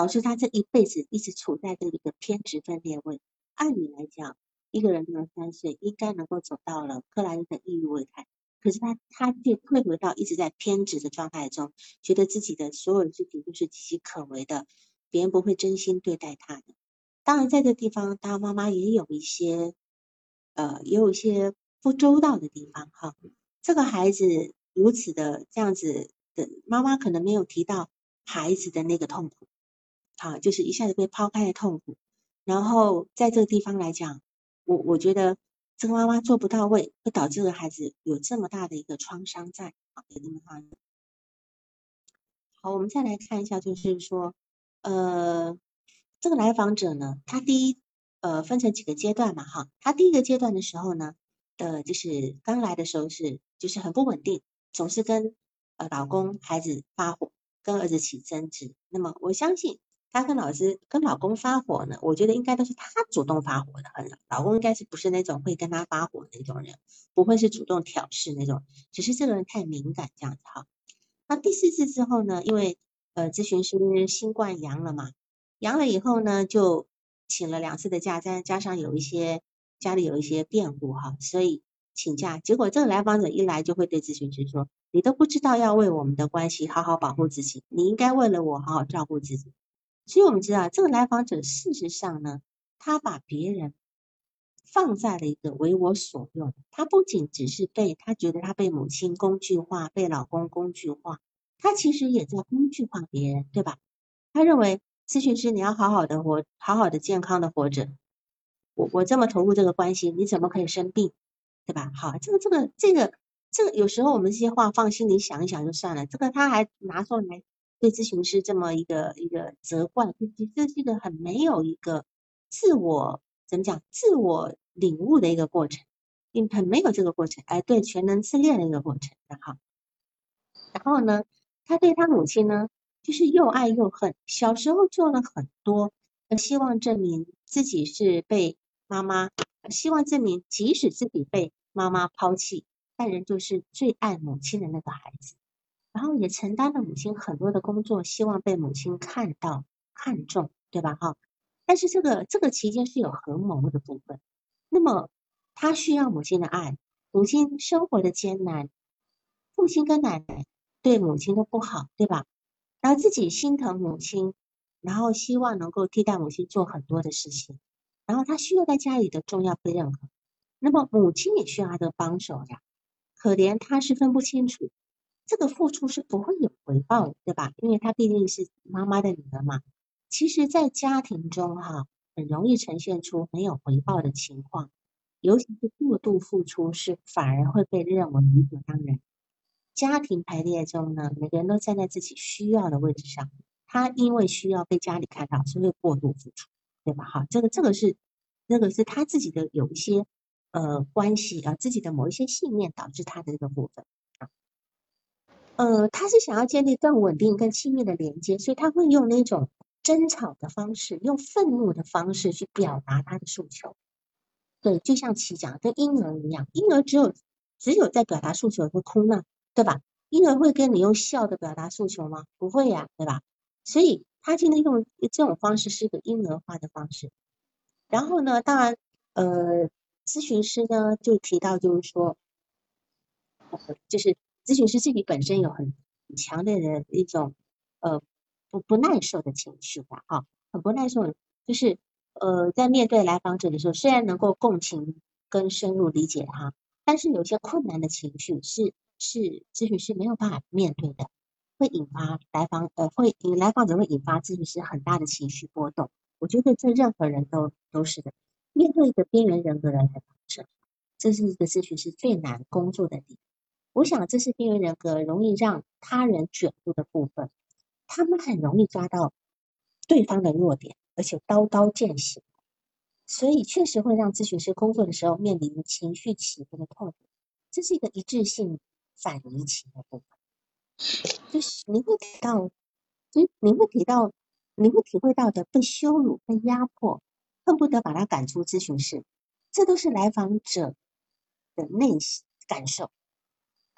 导致他这一辈子一直处在这一个偏执分裂位。按理来讲，一个人到三岁应该能够走到了克莱因的抑郁位态，可是他他却退回到一直在偏执的状态中，觉得自己的所有事情都是岌岌可危的，别人不会真心对待他的。当然，在这地方，他妈妈也有一些呃，也有一些不周到的地方哈。这个孩子如此的这样子的，妈妈可能没有提到孩子的那个痛苦。啊，就是一下子被抛开的痛苦，然后在这个地方来讲，我我觉得这个妈妈做不到位，会导致这个孩子有这么大的一个创伤在啊，有这么大。好，我们再来看一下，就是说，呃，这个来访者呢，他第一呃分成几个阶段嘛，哈，他第一个阶段的时候呢，呃，就是刚来的时候是就是很不稳定，总是跟呃老公孩子发火，跟儿子起争执，那么我相信。她跟老师跟老公发火呢，我觉得应该都是她主动发火的，老公应该是不是那种会跟她发火的那种人，不会是主动挑事那种，只是这个人太敏感这样子哈。那第四次之后呢，因为呃咨询师新冠阳了嘛，阳了以后呢，就请了两次的假，再加上有一些家里有一些变故哈，所以请假。结果这个来访者一来就会对咨询师说：“你都不知道要为我们的关系好好保护自己，你应该为了我好好照顾自己。”所以我们知道，这个来访者事实上呢，他把别人放在了一个为我所用。他不仅只是被他觉得他被母亲工具化，被老公工具化，他其实也在工具化别人，对吧？他认为咨询师你要好好的活，好好的健康的活着。我我这么投入这个关系，你怎么可以生病，对吧？好，这个这个这个这个有时候我们这些话放心里想一想就算了，这个他还拿出来。对咨询师这么一个一个责怪，其实这是一个很没有一个自我怎么讲自我领悟的一个过程，很没有这个过程，哎，对全能自恋的一个过程，哈。然后呢，他对他母亲呢，就是又爱又恨。小时候做了很多，希望证明自己是被妈妈，希望证明即使自己被妈妈抛弃，但仍旧是最爱母亲的那个孩子。然后也承担了母亲很多的工作，希望被母亲看到、看重，对吧？哈，但是这个这个期间是有合谋的部分。那么他需要母亲的爱，母亲生活的艰难，父亲跟奶奶对母亲都不好，对吧？然后自己心疼母亲，然后希望能够替代母亲做很多的事情，然后他需要在家里的重要被认可。那么母亲也需要他的帮手呀，可怜他是分不清楚。这个付出是不会有回报的，对吧？因为她毕竟是妈妈的女儿嘛。其实，在家庭中哈，很容易呈现出没有回报的情况，尤其是过度付出，是反而会被认为理所当然。家庭排列中呢，每个人都站在自己需要的位置上，他因为需要被家里看到，所以过度付出，对吧？哈，这个这个是，这个是他自己的有一些呃关系啊，自己的某一些信念导致他的这个部分。呃，他是想要建立更稳定、更亲密的连接，所以他会用那种争吵的方式，用愤怒的方式去表达他的诉求。对，就像其讲，跟婴儿一样，婴儿只有只有在表达诉求会哭闹，对吧？婴儿会跟你用笑的表达诉求吗？不会呀，对吧？所以他今天用这种方式是一个婴儿化的方式。然后呢，当然，呃，咨询师呢就提到，就是说，就是。咨询师自己本身有很强烈的一种呃不不耐受的情绪吧，哈，很不耐受，就是呃在面对来访者的时候，虽然能够共情跟深入理解他，但是有些困难的情绪是是咨询师没有办法面对的，会引发来访呃会引来访者会引发咨询师很大的情绪波动。我觉得这任何人都都是的，面对一个边缘人格的来访者，这是一个咨询师最难工作的点。我想这是边缘人格容易让他人卷入的部分，他们很容易抓到对方的弱点，而且刀刀见血，所以确实会让咨询师工作的时候面临情绪起伏的痛苦。这是一个一致性反移情的部分，就是你会提到，就你会提到，你会体会到的被羞辱、被压迫，恨不得把他赶出咨询室，这都是来访者的内心感受。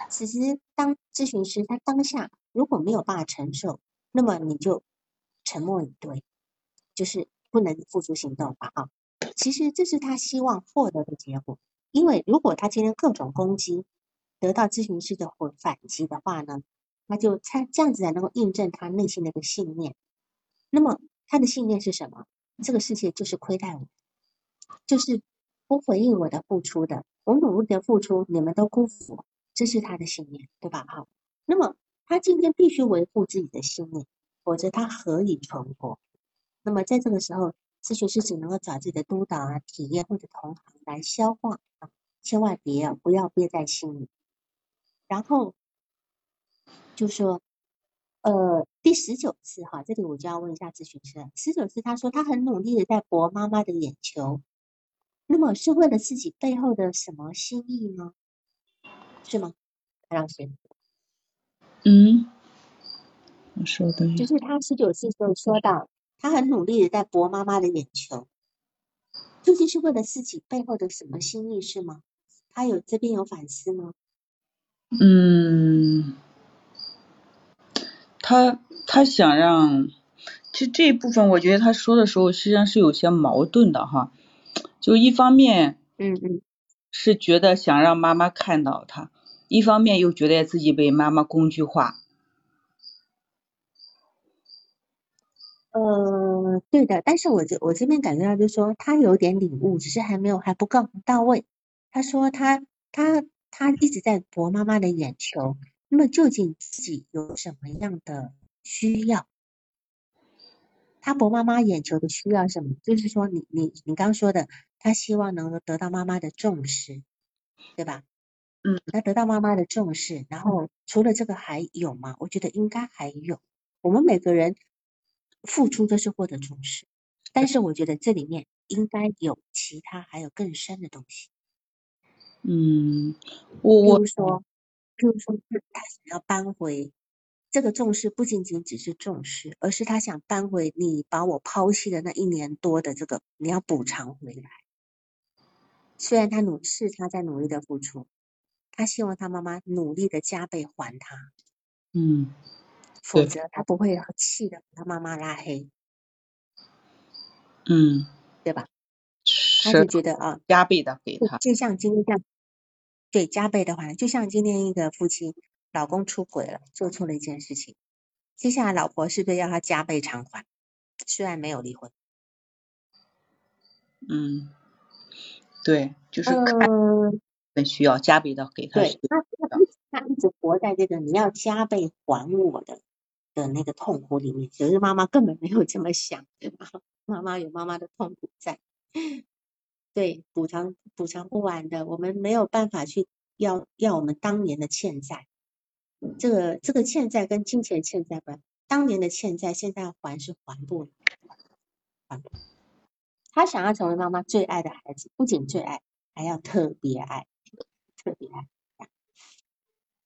其实，当咨询师他当下如果没有办法承受，那么你就沉默以对，就是不能付诸行动吧啊。其实这是他希望获得的结果，因为如果他今天各种攻击得到咨询师的回反击的话呢，那就他这样子才能够印证他内心的一个信念。那么他的信念是什么？这个世界就是亏待我，就是不回应我的付出的，我努力的付出，你们都辜负。这是他的信念，对吧？好，那么他今天必须维护自己的信念，否则他何以存活？那么在这个时候，咨询师只能够找自己的督导啊、体验或者同行来消化啊，千万别不要憋在心里。然后就说，呃，第十九次哈，这里我就要问一下咨询师，十九次他说他很努力的在博妈妈的眼球，那么是为了自己背后的什么心意呢？是吗，潘老师？嗯，我说的。就是他十九岁时候说到，他很努力的在博妈妈的眼球，究竟是为了自己背后的什么心意是吗？他有这边有反思吗？嗯，他他想让，其实这一部分我觉得他说的时候实际上是有些矛盾的哈，就一方面，嗯嗯。是觉得想让妈妈看到他，一方面又觉得自己被妈妈工具化。呃，对的，但是我这我这边感觉到就是说他有点领悟，只是还没有还不够到位。他说他他他一直在博妈妈的眼球，那么究竟自己有什么样的需要？他博妈妈眼球的需要什么？就是说，你你你刚说的，他希望能够得到妈妈的重视，对吧？嗯，那得到妈妈的重视，然后除了这个还有吗？我觉得应该还有。我们每个人付出都是获得重视，但是我觉得这里面应该有其他还有更深的东西。嗯，我我比如说，比如说他想要搬回。这个重视不仅仅只是重视，而是他想搬回你把我抛弃的那一年多的这个，你要补偿回来。虽然他努是他在努力的付出，他希望他妈妈努力的加倍还他。嗯，否则他不会气的把他妈妈拉黑，嗯，对吧？他就觉得啊，加倍的给他，就像今天这样，对，加倍的话，就像今天一个夫妻，老公出轨了，做错了一件事情，接下来老婆是不是要他加倍偿还？虽然没有离婚，嗯，对，就是看很需要加倍的给他，对，他他他一直活在这个你要加倍还我的的那个痛苦里面，其实妈妈根本没有这么想，对吧？妈妈有妈妈的痛苦在。对，补偿补偿不完的，我们没有办法去要要我们当年的欠债。这个这个欠债跟金钱欠债不，当年的欠债现在还是还不了，还不。他想要成为妈妈最爱的孩子，不仅最爱，还要特别爱，特别爱。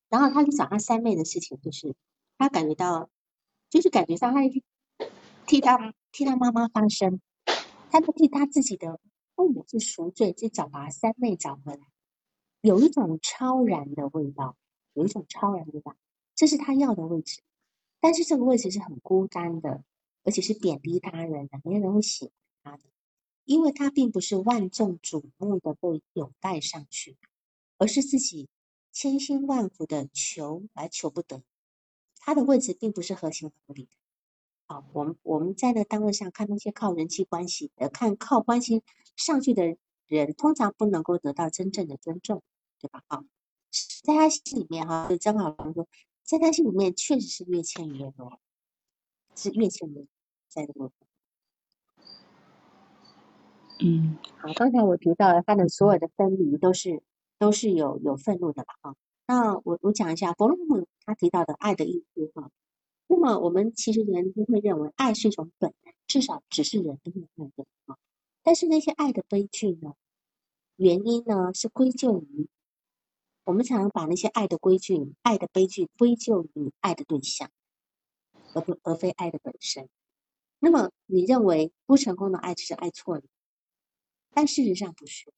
然后他去找他三妹的事情，就是他感觉到，就是感觉到他替他替他妈妈发声。他都替他自己的父母去赎罪，去找把三妹找回来，有一种超然的味道，有一种超然的味道，这是他要的位置。但是这个位置是很孤单的，而且是贬低他人的，没有人会喜欢他的，因为他并不是万众瞩目的被拥戴上去，而是自己千辛万苦的求而求不得。他的位置并不是合情合理的。好，我们我们在那单位上看那些靠人际关系，呃，看靠关系上去的人，通常不能够得到真正的尊重，对吧？好，在他心里面哈，张好龙说，在他心里面确实是越欠越多，是越欠越多，在这个。嗯，好，刚才我提到了他的所有的分离都是都是有有愤怒的吧？哈，那我我讲一下伯洛姆他提到的爱的意思哈。那么我们其实人都会认为爱是一种本能，至少只是人都会认为啊。但是那些爱的悲剧呢，原因呢是归咎于我们常常把那些爱的规矩、爱的悲剧归咎于爱的对象，而不而非爱的本身。那么你认为不成功的爱只是爱错了，但事实上不是，事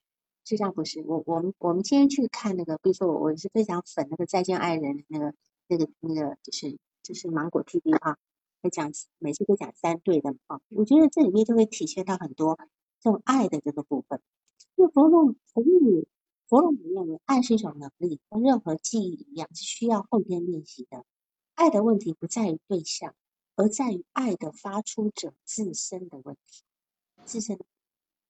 实上不是。我我们我们今天去看那个，比如说我我是非常粉那个《再见爱人》那个那个那个就是。就是芒果 TV 啊，会讲每次都讲三对的啊，我觉得这里面就会体现到很多这种爱的这个部分。因为弗洛弗洛姆弗洛姆认为爱是一种能力，跟任何记忆一样是需要后天练习的。爱的问题不在于对象，而在于爱的发出者自身的问题。自身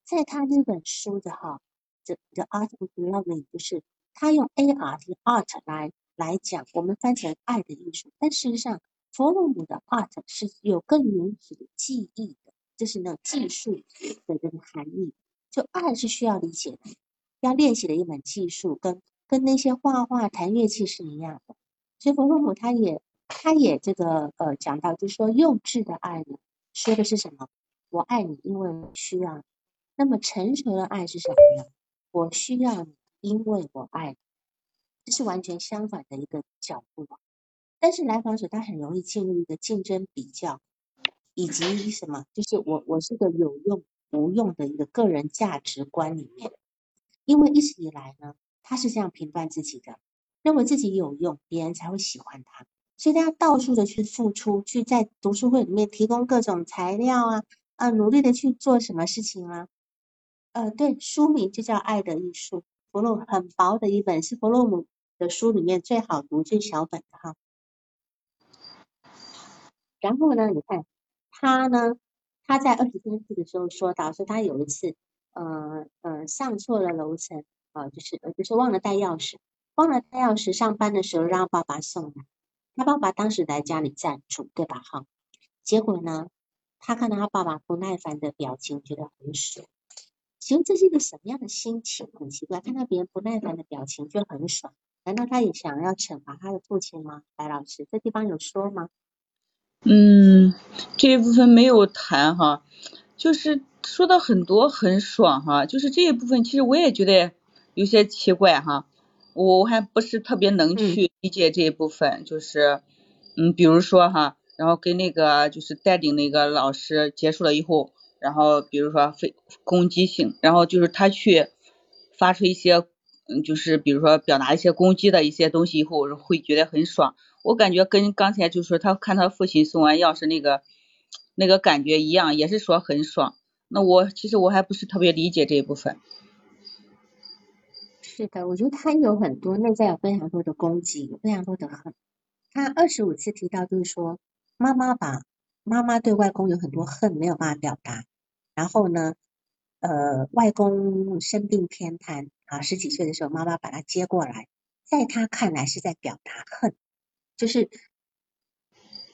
在他那本书的哈，这 The Art of Loving 就是他用 A R T Art 来。来讲，我们翻成爱的艺术，但事实上，弗洛姆的 art 是有更原始的记忆的，就是那技术的这个含义。就爱是需要理解的，要练习的一门技术，跟跟那些画画、弹乐器是一样的。所以弗洛姆他也他也这个呃讲到，就是说幼稚的爱呢，说的是什么？我爱你，因为需要。那么成熟的爱是什么呢？我需要你，因为我爱。这是完全相反的一个角度，但是来访者他很容易进入一个竞争比较，以及什么，就是我我是个有用无用的一个个人价值观里面，因为一直以来呢，他是这样评判自己的，认为自己有用，别人才会喜欢他，所以他到处的去付出，去在读书会里面提供各种材料啊，啊，努力的去做什么事情啊，呃，对，书名就叫《爱的艺术》，弗洛很薄的一本，是弗洛姆。的书里面最好读最小本的哈，然后呢，你看他呢，他在二十三岁的时候说到，说他有一次，呃呃上错了楼层啊，就是就是忘了带钥匙，忘了带钥匙，上班的时候让爸爸送来，他爸爸当时在家里暂住，对吧哈？结果呢，他看到他爸爸不耐烦的表情，觉得很爽。其实这是一个什么样的心情？很奇怪，看到别人不耐烦的表情就很爽。难道他也想要惩罚他的父亲吗？白老师，这地方有说吗？嗯，这一部分没有谈哈，就是说的很多很爽哈，就是这一部分其实我也觉得有些奇怪哈，我还不是特别能去理解这一部分，就是嗯，比如说哈，然后跟那个就是带领那个老师结束了以后，然后比如说非攻击性，然后就是他去发出一些。嗯，就是比如说表达一些攻击的一些东西以后，我会觉得很爽。我感觉跟刚才就说他看他父亲送完钥匙那个那个感觉一样，也是说很爽。那我其实我还不是特别理解这一部分。是的，我觉得他有很多内在有非常多的攻击，非常多的恨。他二十五次提到就是说，妈妈把妈妈对外公有很多恨没有办法表达，然后呢，呃，外公生病偏瘫啊，十几岁的时候妈妈把他接过来，在他看来是在表达恨，就是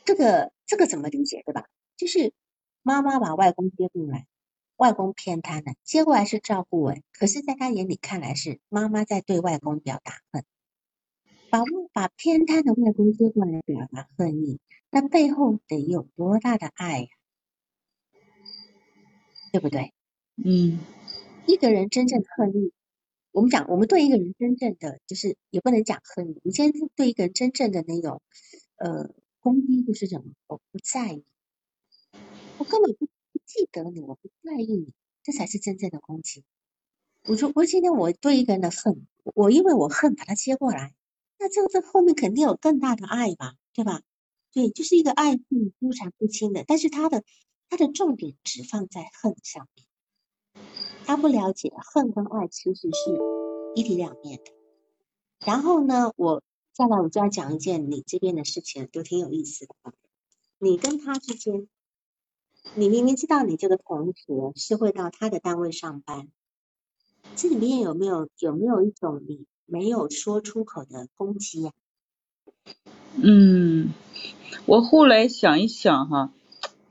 这个这个怎么理解对吧？就是妈妈把外公接过来。外公偏瘫了，接过来是照顾哎，可是在他眼里看来是妈妈在对外公表达恨，把把偏瘫的外公接过来表达恨意，那背后得有多大的爱呀？对不对？嗯，一个人真正恨意，我们讲，我们对一个人真正的就是也不能讲恨意，你现在对一个人真正的那种呃攻击就是什么？我不在意，我根本不。记得你，我不在意你，这才是真正的攻击。我说，我今天我对一个人的恨，我因为我恨把他接过来，那这个这后面肯定有更大的爱吧，对吧？对，就是一个爱恨纠缠不清的，但是他的他的重点只放在恨上面，他不了解恨跟爱其实是一体两面的。然后呢，我再来我就要讲一件你这边的事情，都挺有意思的。你跟他之间。你明明知道你这个同学是会到他的单位上班，这里面有没有有没有一种你没有说出口的攻击呀？嗯，我后来想一想哈，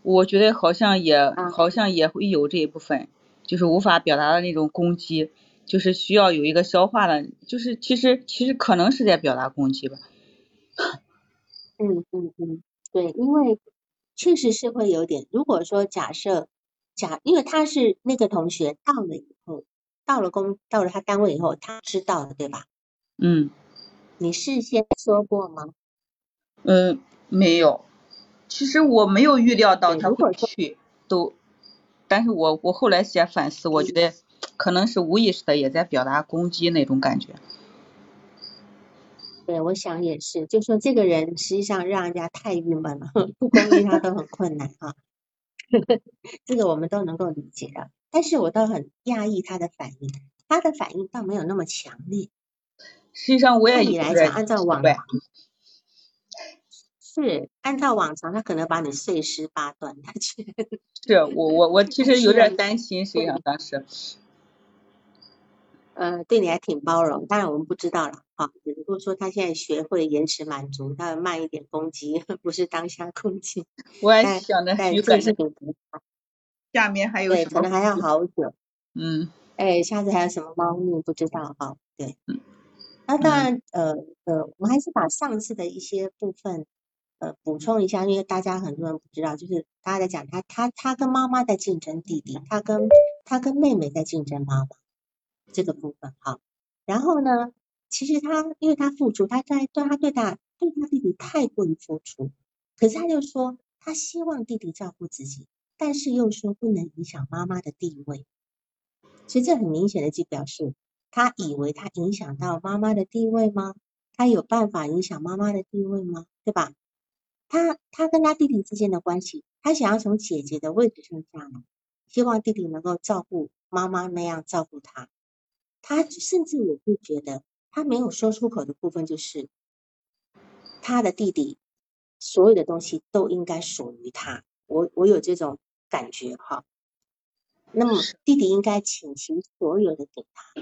我觉得好像也好像也会有这一部分，就是无法表达的那种攻击，就是需要有一个消化的，就是其实其实可能是在表达攻击吧。嗯嗯嗯，对，因为。确实是会有点。如果说假设假，因为他是那个同学到了以后，到了工到了他单位以后，他知道了对吧？嗯。你事先说过吗？嗯，没有。其实我没有预料到他会去，都。但是我我后来写反思，我觉得可能是无意识的也在表达攻击那种感觉。对，我想也是，就说这个人实际上让人家太郁闷了，不攻击他都很困难啊。这个我们都能够理解的，但是我倒很讶异他的反应，他的反应倒没有那么强烈。实际上我也以来讲，按照往常是按照往常，他可能把你碎尸八段。他去 是我我我其实有点担心，实际上当时。呃，对你还挺包容，当然我们不知道了，哈。如果说他现在学会延迟满足，他慢一点攻击，不是当下攻击。我还想着许可是下面还有对，可能还要好久。嗯。哎，下次还有什么猫腻不知道哈？对。嗯那当然，呃呃，我们还是把上次的一些部分呃补充一下，因为大家很多人不知道，就是大家在讲他他他跟妈妈在竞争弟弟，他跟他跟妹妹在竞争妈妈。这个部分哈，然后呢，其实他因为他付出，他在对他对他对他弟弟太过于付出，可是他就说他希望弟弟照顾自己，但是又说不能影响妈妈的地位，所以这很明显的就表示他以为他影响到妈妈的地位吗？他有办法影响妈妈的地位吗？对吧？他他跟他弟弟之间的关系，他想要从姐姐的位置上下来，希望弟弟能够照顾妈妈那样照顾他。他甚至我会觉得，他没有说出口的部分就是，他的弟弟所有的东西都应该属于他。我我有这种感觉哈。那么弟弟应该倾其所有的给他。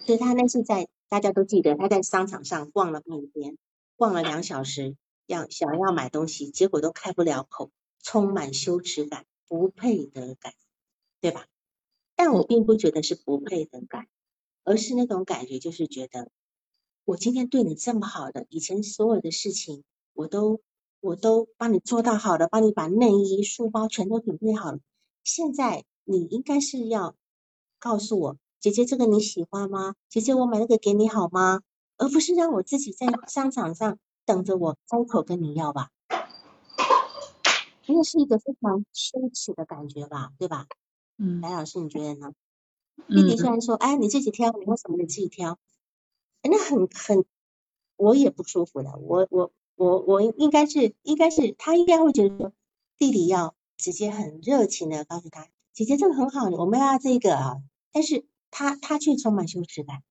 所以他那是在大家都记得，他在商场上逛了半天，逛了两小时，要想要买东西，结果都开不了口，充满羞耻感、不配得感，对吧？但我并不觉得是不配得感，而是那种感觉，就是觉得我今天对你这么好的，以前所有的事情我都我都帮你做到好了，帮你把内衣、书包全都准备好了，现在你应该是要告诉我，姐姐这个你喜欢吗？姐姐我买那个给你好吗？而不是让我自己在商场上等着我开口跟你要吧，那是一个非常羞耻的感觉吧，对吧？嗯，白老师，你觉得呢？弟弟虽然说，哎，你自己挑，你为什么你自己挑？那很很，我也不舒服的。我我我我应该是应该是他应该会觉得说弟弟要直接很热情的告诉他，姐姐这个很好，我们要这个啊，但是他他却充满羞耻感，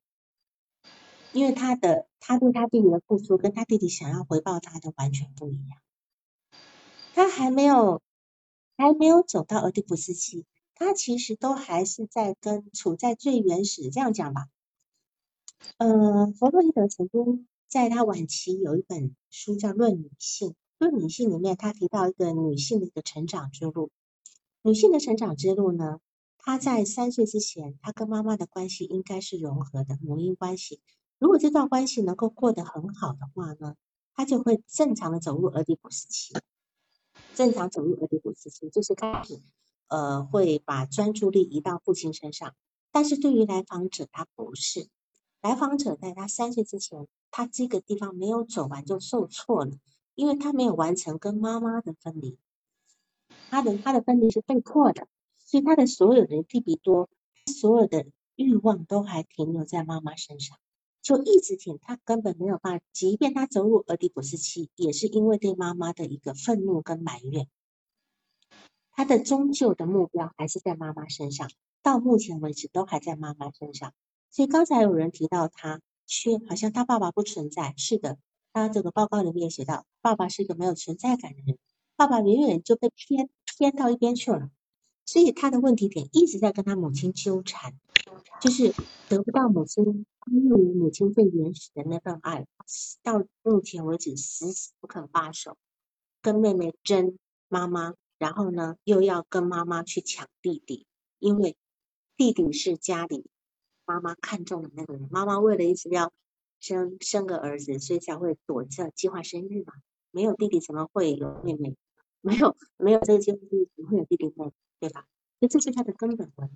因为他的他对他弟弟的付出跟他弟弟想要回报他的完全不一样，他还没有还没有走到俄狄浦斯期，他其实都还是在跟处在最原始这样讲吧，呃，弗洛伊德曾经。在他晚期有一本书叫《论女性》，《论女性》里面他提到一个女性的一个成长之路。女性的成长之路呢，她在三岁之前，她跟妈妈的关系应该是融合的母婴关系。如果这段关系能够过得很好的话呢，她就会正常的走入俄狄浦斯期。正常走入俄狄浦斯期，就是开始呃会把专注力移到父亲身上。但是对于来访者，他不是。来访者在他三岁之前，他这个地方没有走完就受挫了，因为他没有完成跟妈妈的分离，他的他的分离是被迫的，所以他的所有的蒂比多，所有的欲望都还停留在妈妈身上，就一直停，他根本没有办法，即便他走入俄狄浦斯期，也是因为对妈妈的一个愤怒跟埋怨，他的终究的目标还是在妈妈身上，到目前为止都还在妈妈身上。所以刚才有人提到他缺，好像他爸爸不存在。是的，他这个报告里面写到，爸爸是一个没有存在感的人，爸爸远远就被偏偏到一边去了。所以他的问题点一直在跟他母亲纠缠，就是得不到母亲因为母亲最原始的那份爱，到目前为止死死不肯罢手，跟妹妹争妈妈，然后呢又要跟妈妈去抢弟弟，因为弟弟是家里。妈妈看中的那个人，妈妈为了一直要生生个儿子，所以才会躲着计划生育嘛。没有弟弟怎么会有妹妹？没有没有这个计划生育怎么会有弟弟妹妹？对吧？所以这是他的根本问题。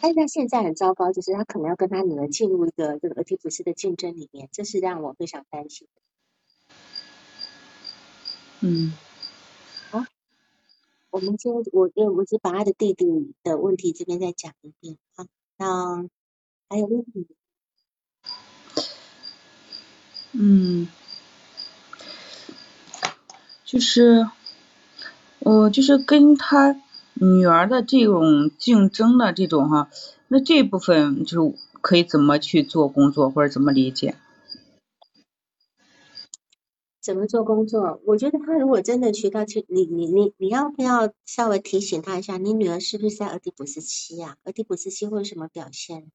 但是他现在很糟糕，就是他可能要跟他女儿进入一个这个俄狄浦斯的竞争里面，这是让我非常担心。嗯。我们先，我我我只把他的弟弟的问题这边再讲一遍啊，那还有问题？嗯，就是我就是跟他女儿的这种竞争的这种哈，那这部分就是可以怎么去做工作或者怎么理解？怎么做工作？我觉得他如果真的学到去，你你你你要不要稍微提醒他一下，你女儿是不是在俄狄浦斯期啊？俄狄浦斯期会有什么表现？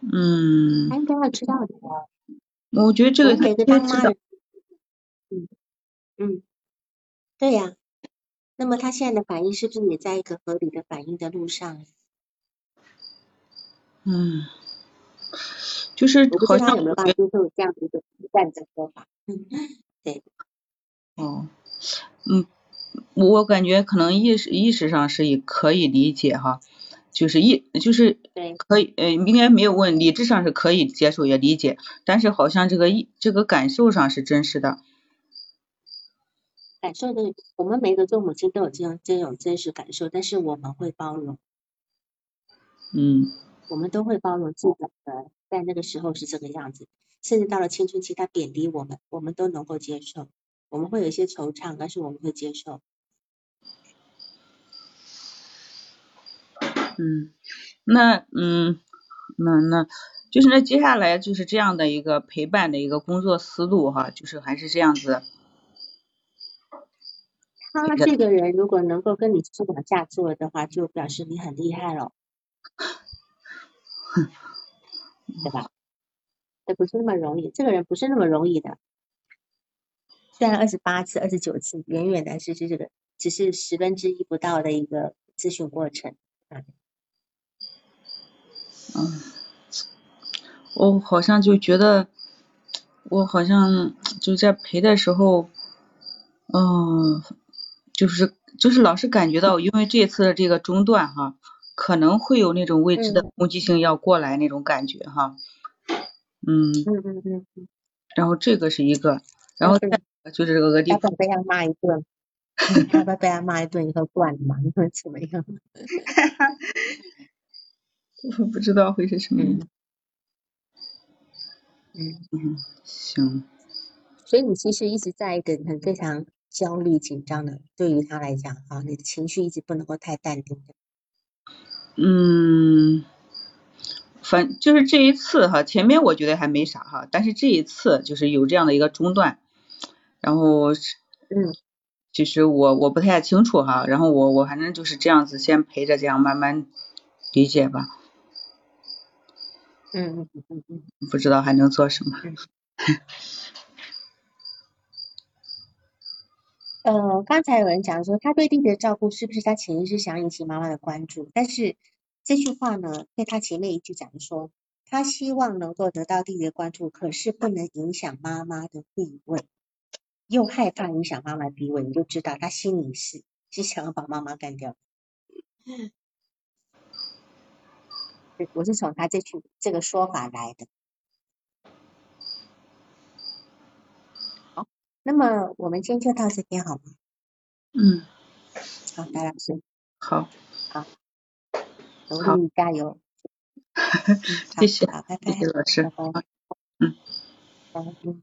嗯，他应该要知道的。我觉得这个给个当妈的，嗯嗯，对呀。那么他现在的反应是不是也在一个合理的反应的路上？嗯。就是我不知道他有没有办法接受这样的一个站的说法。嗯，对。哦，嗯，我感觉可能意识意识上是也可以理解哈，就是意就是可以呃应该没有问理智上是可以接受也理解，但是好像这个意这个感受上是真实的。感受的，我们每个做母亲都有这样这种真实感受，但是我们会包容。嗯。我们都会包容自己的。在那个时候是这个样子，甚至到了青春期，他贬低我们，我们都能够接受。我们会有一些惆怅，但是我们会接受。嗯，那嗯，那那就是那接下来就是这样的一个陪伴的一个工作思路哈，就是还是这样子。他这个人如果能够跟你继续往下做的话，就表示你很厉害了。对吧？这不是那么容易，这个人不是那么容易的。虽然二十八次、二十九次，远远的是是这个，只是十分之一不到的一个咨询过程。嗯，我好像就觉得，我好像就在陪的时候，嗯，就是就是老是感觉到，因为这次的这个中断哈。可能会有那种未知的攻击性要过来那种感觉哈，嗯，嗯。嗯嗯。嗯，然后这个是一个，然后就是这个俄狄浦斯被他骂一顿，他被被他骂一顿以后惯了嘛，你 会怎么样？我 不知道会是什么。嗯。嗯，行，所以你其实一直在一个很非常焦虑紧张的，对于他来讲啊，你的情绪一直不能够太淡定的。嗯，反就是这一次哈，前面我觉得还没啥哈，但是这一次就是有这样的一个中断，然后嗯，其实我我不太清楚哈，然后我我反正就是这样子先陪着这样慢慢理解吧，嗯嗯嗯嗯嗯，不知道还能做什么。呃，刚才有人讲说他对弟弟的照顾是不是他潜意识想引起妈妈的关注？但是这句话呢，被他前面一句讲说，他希望能够得到弟弟的关注，可是不能影响妈妈的地位，又害怕影响妈妈的地位，你就知道他心里是是想要把妈妈干掉。对我是从他这句这个说法来的。那么我们今天就到这边好吗？嗯，好，白老师，好，好。我给你加油。谢谢好，拜谢拜，谢老师拜。拜。嗯。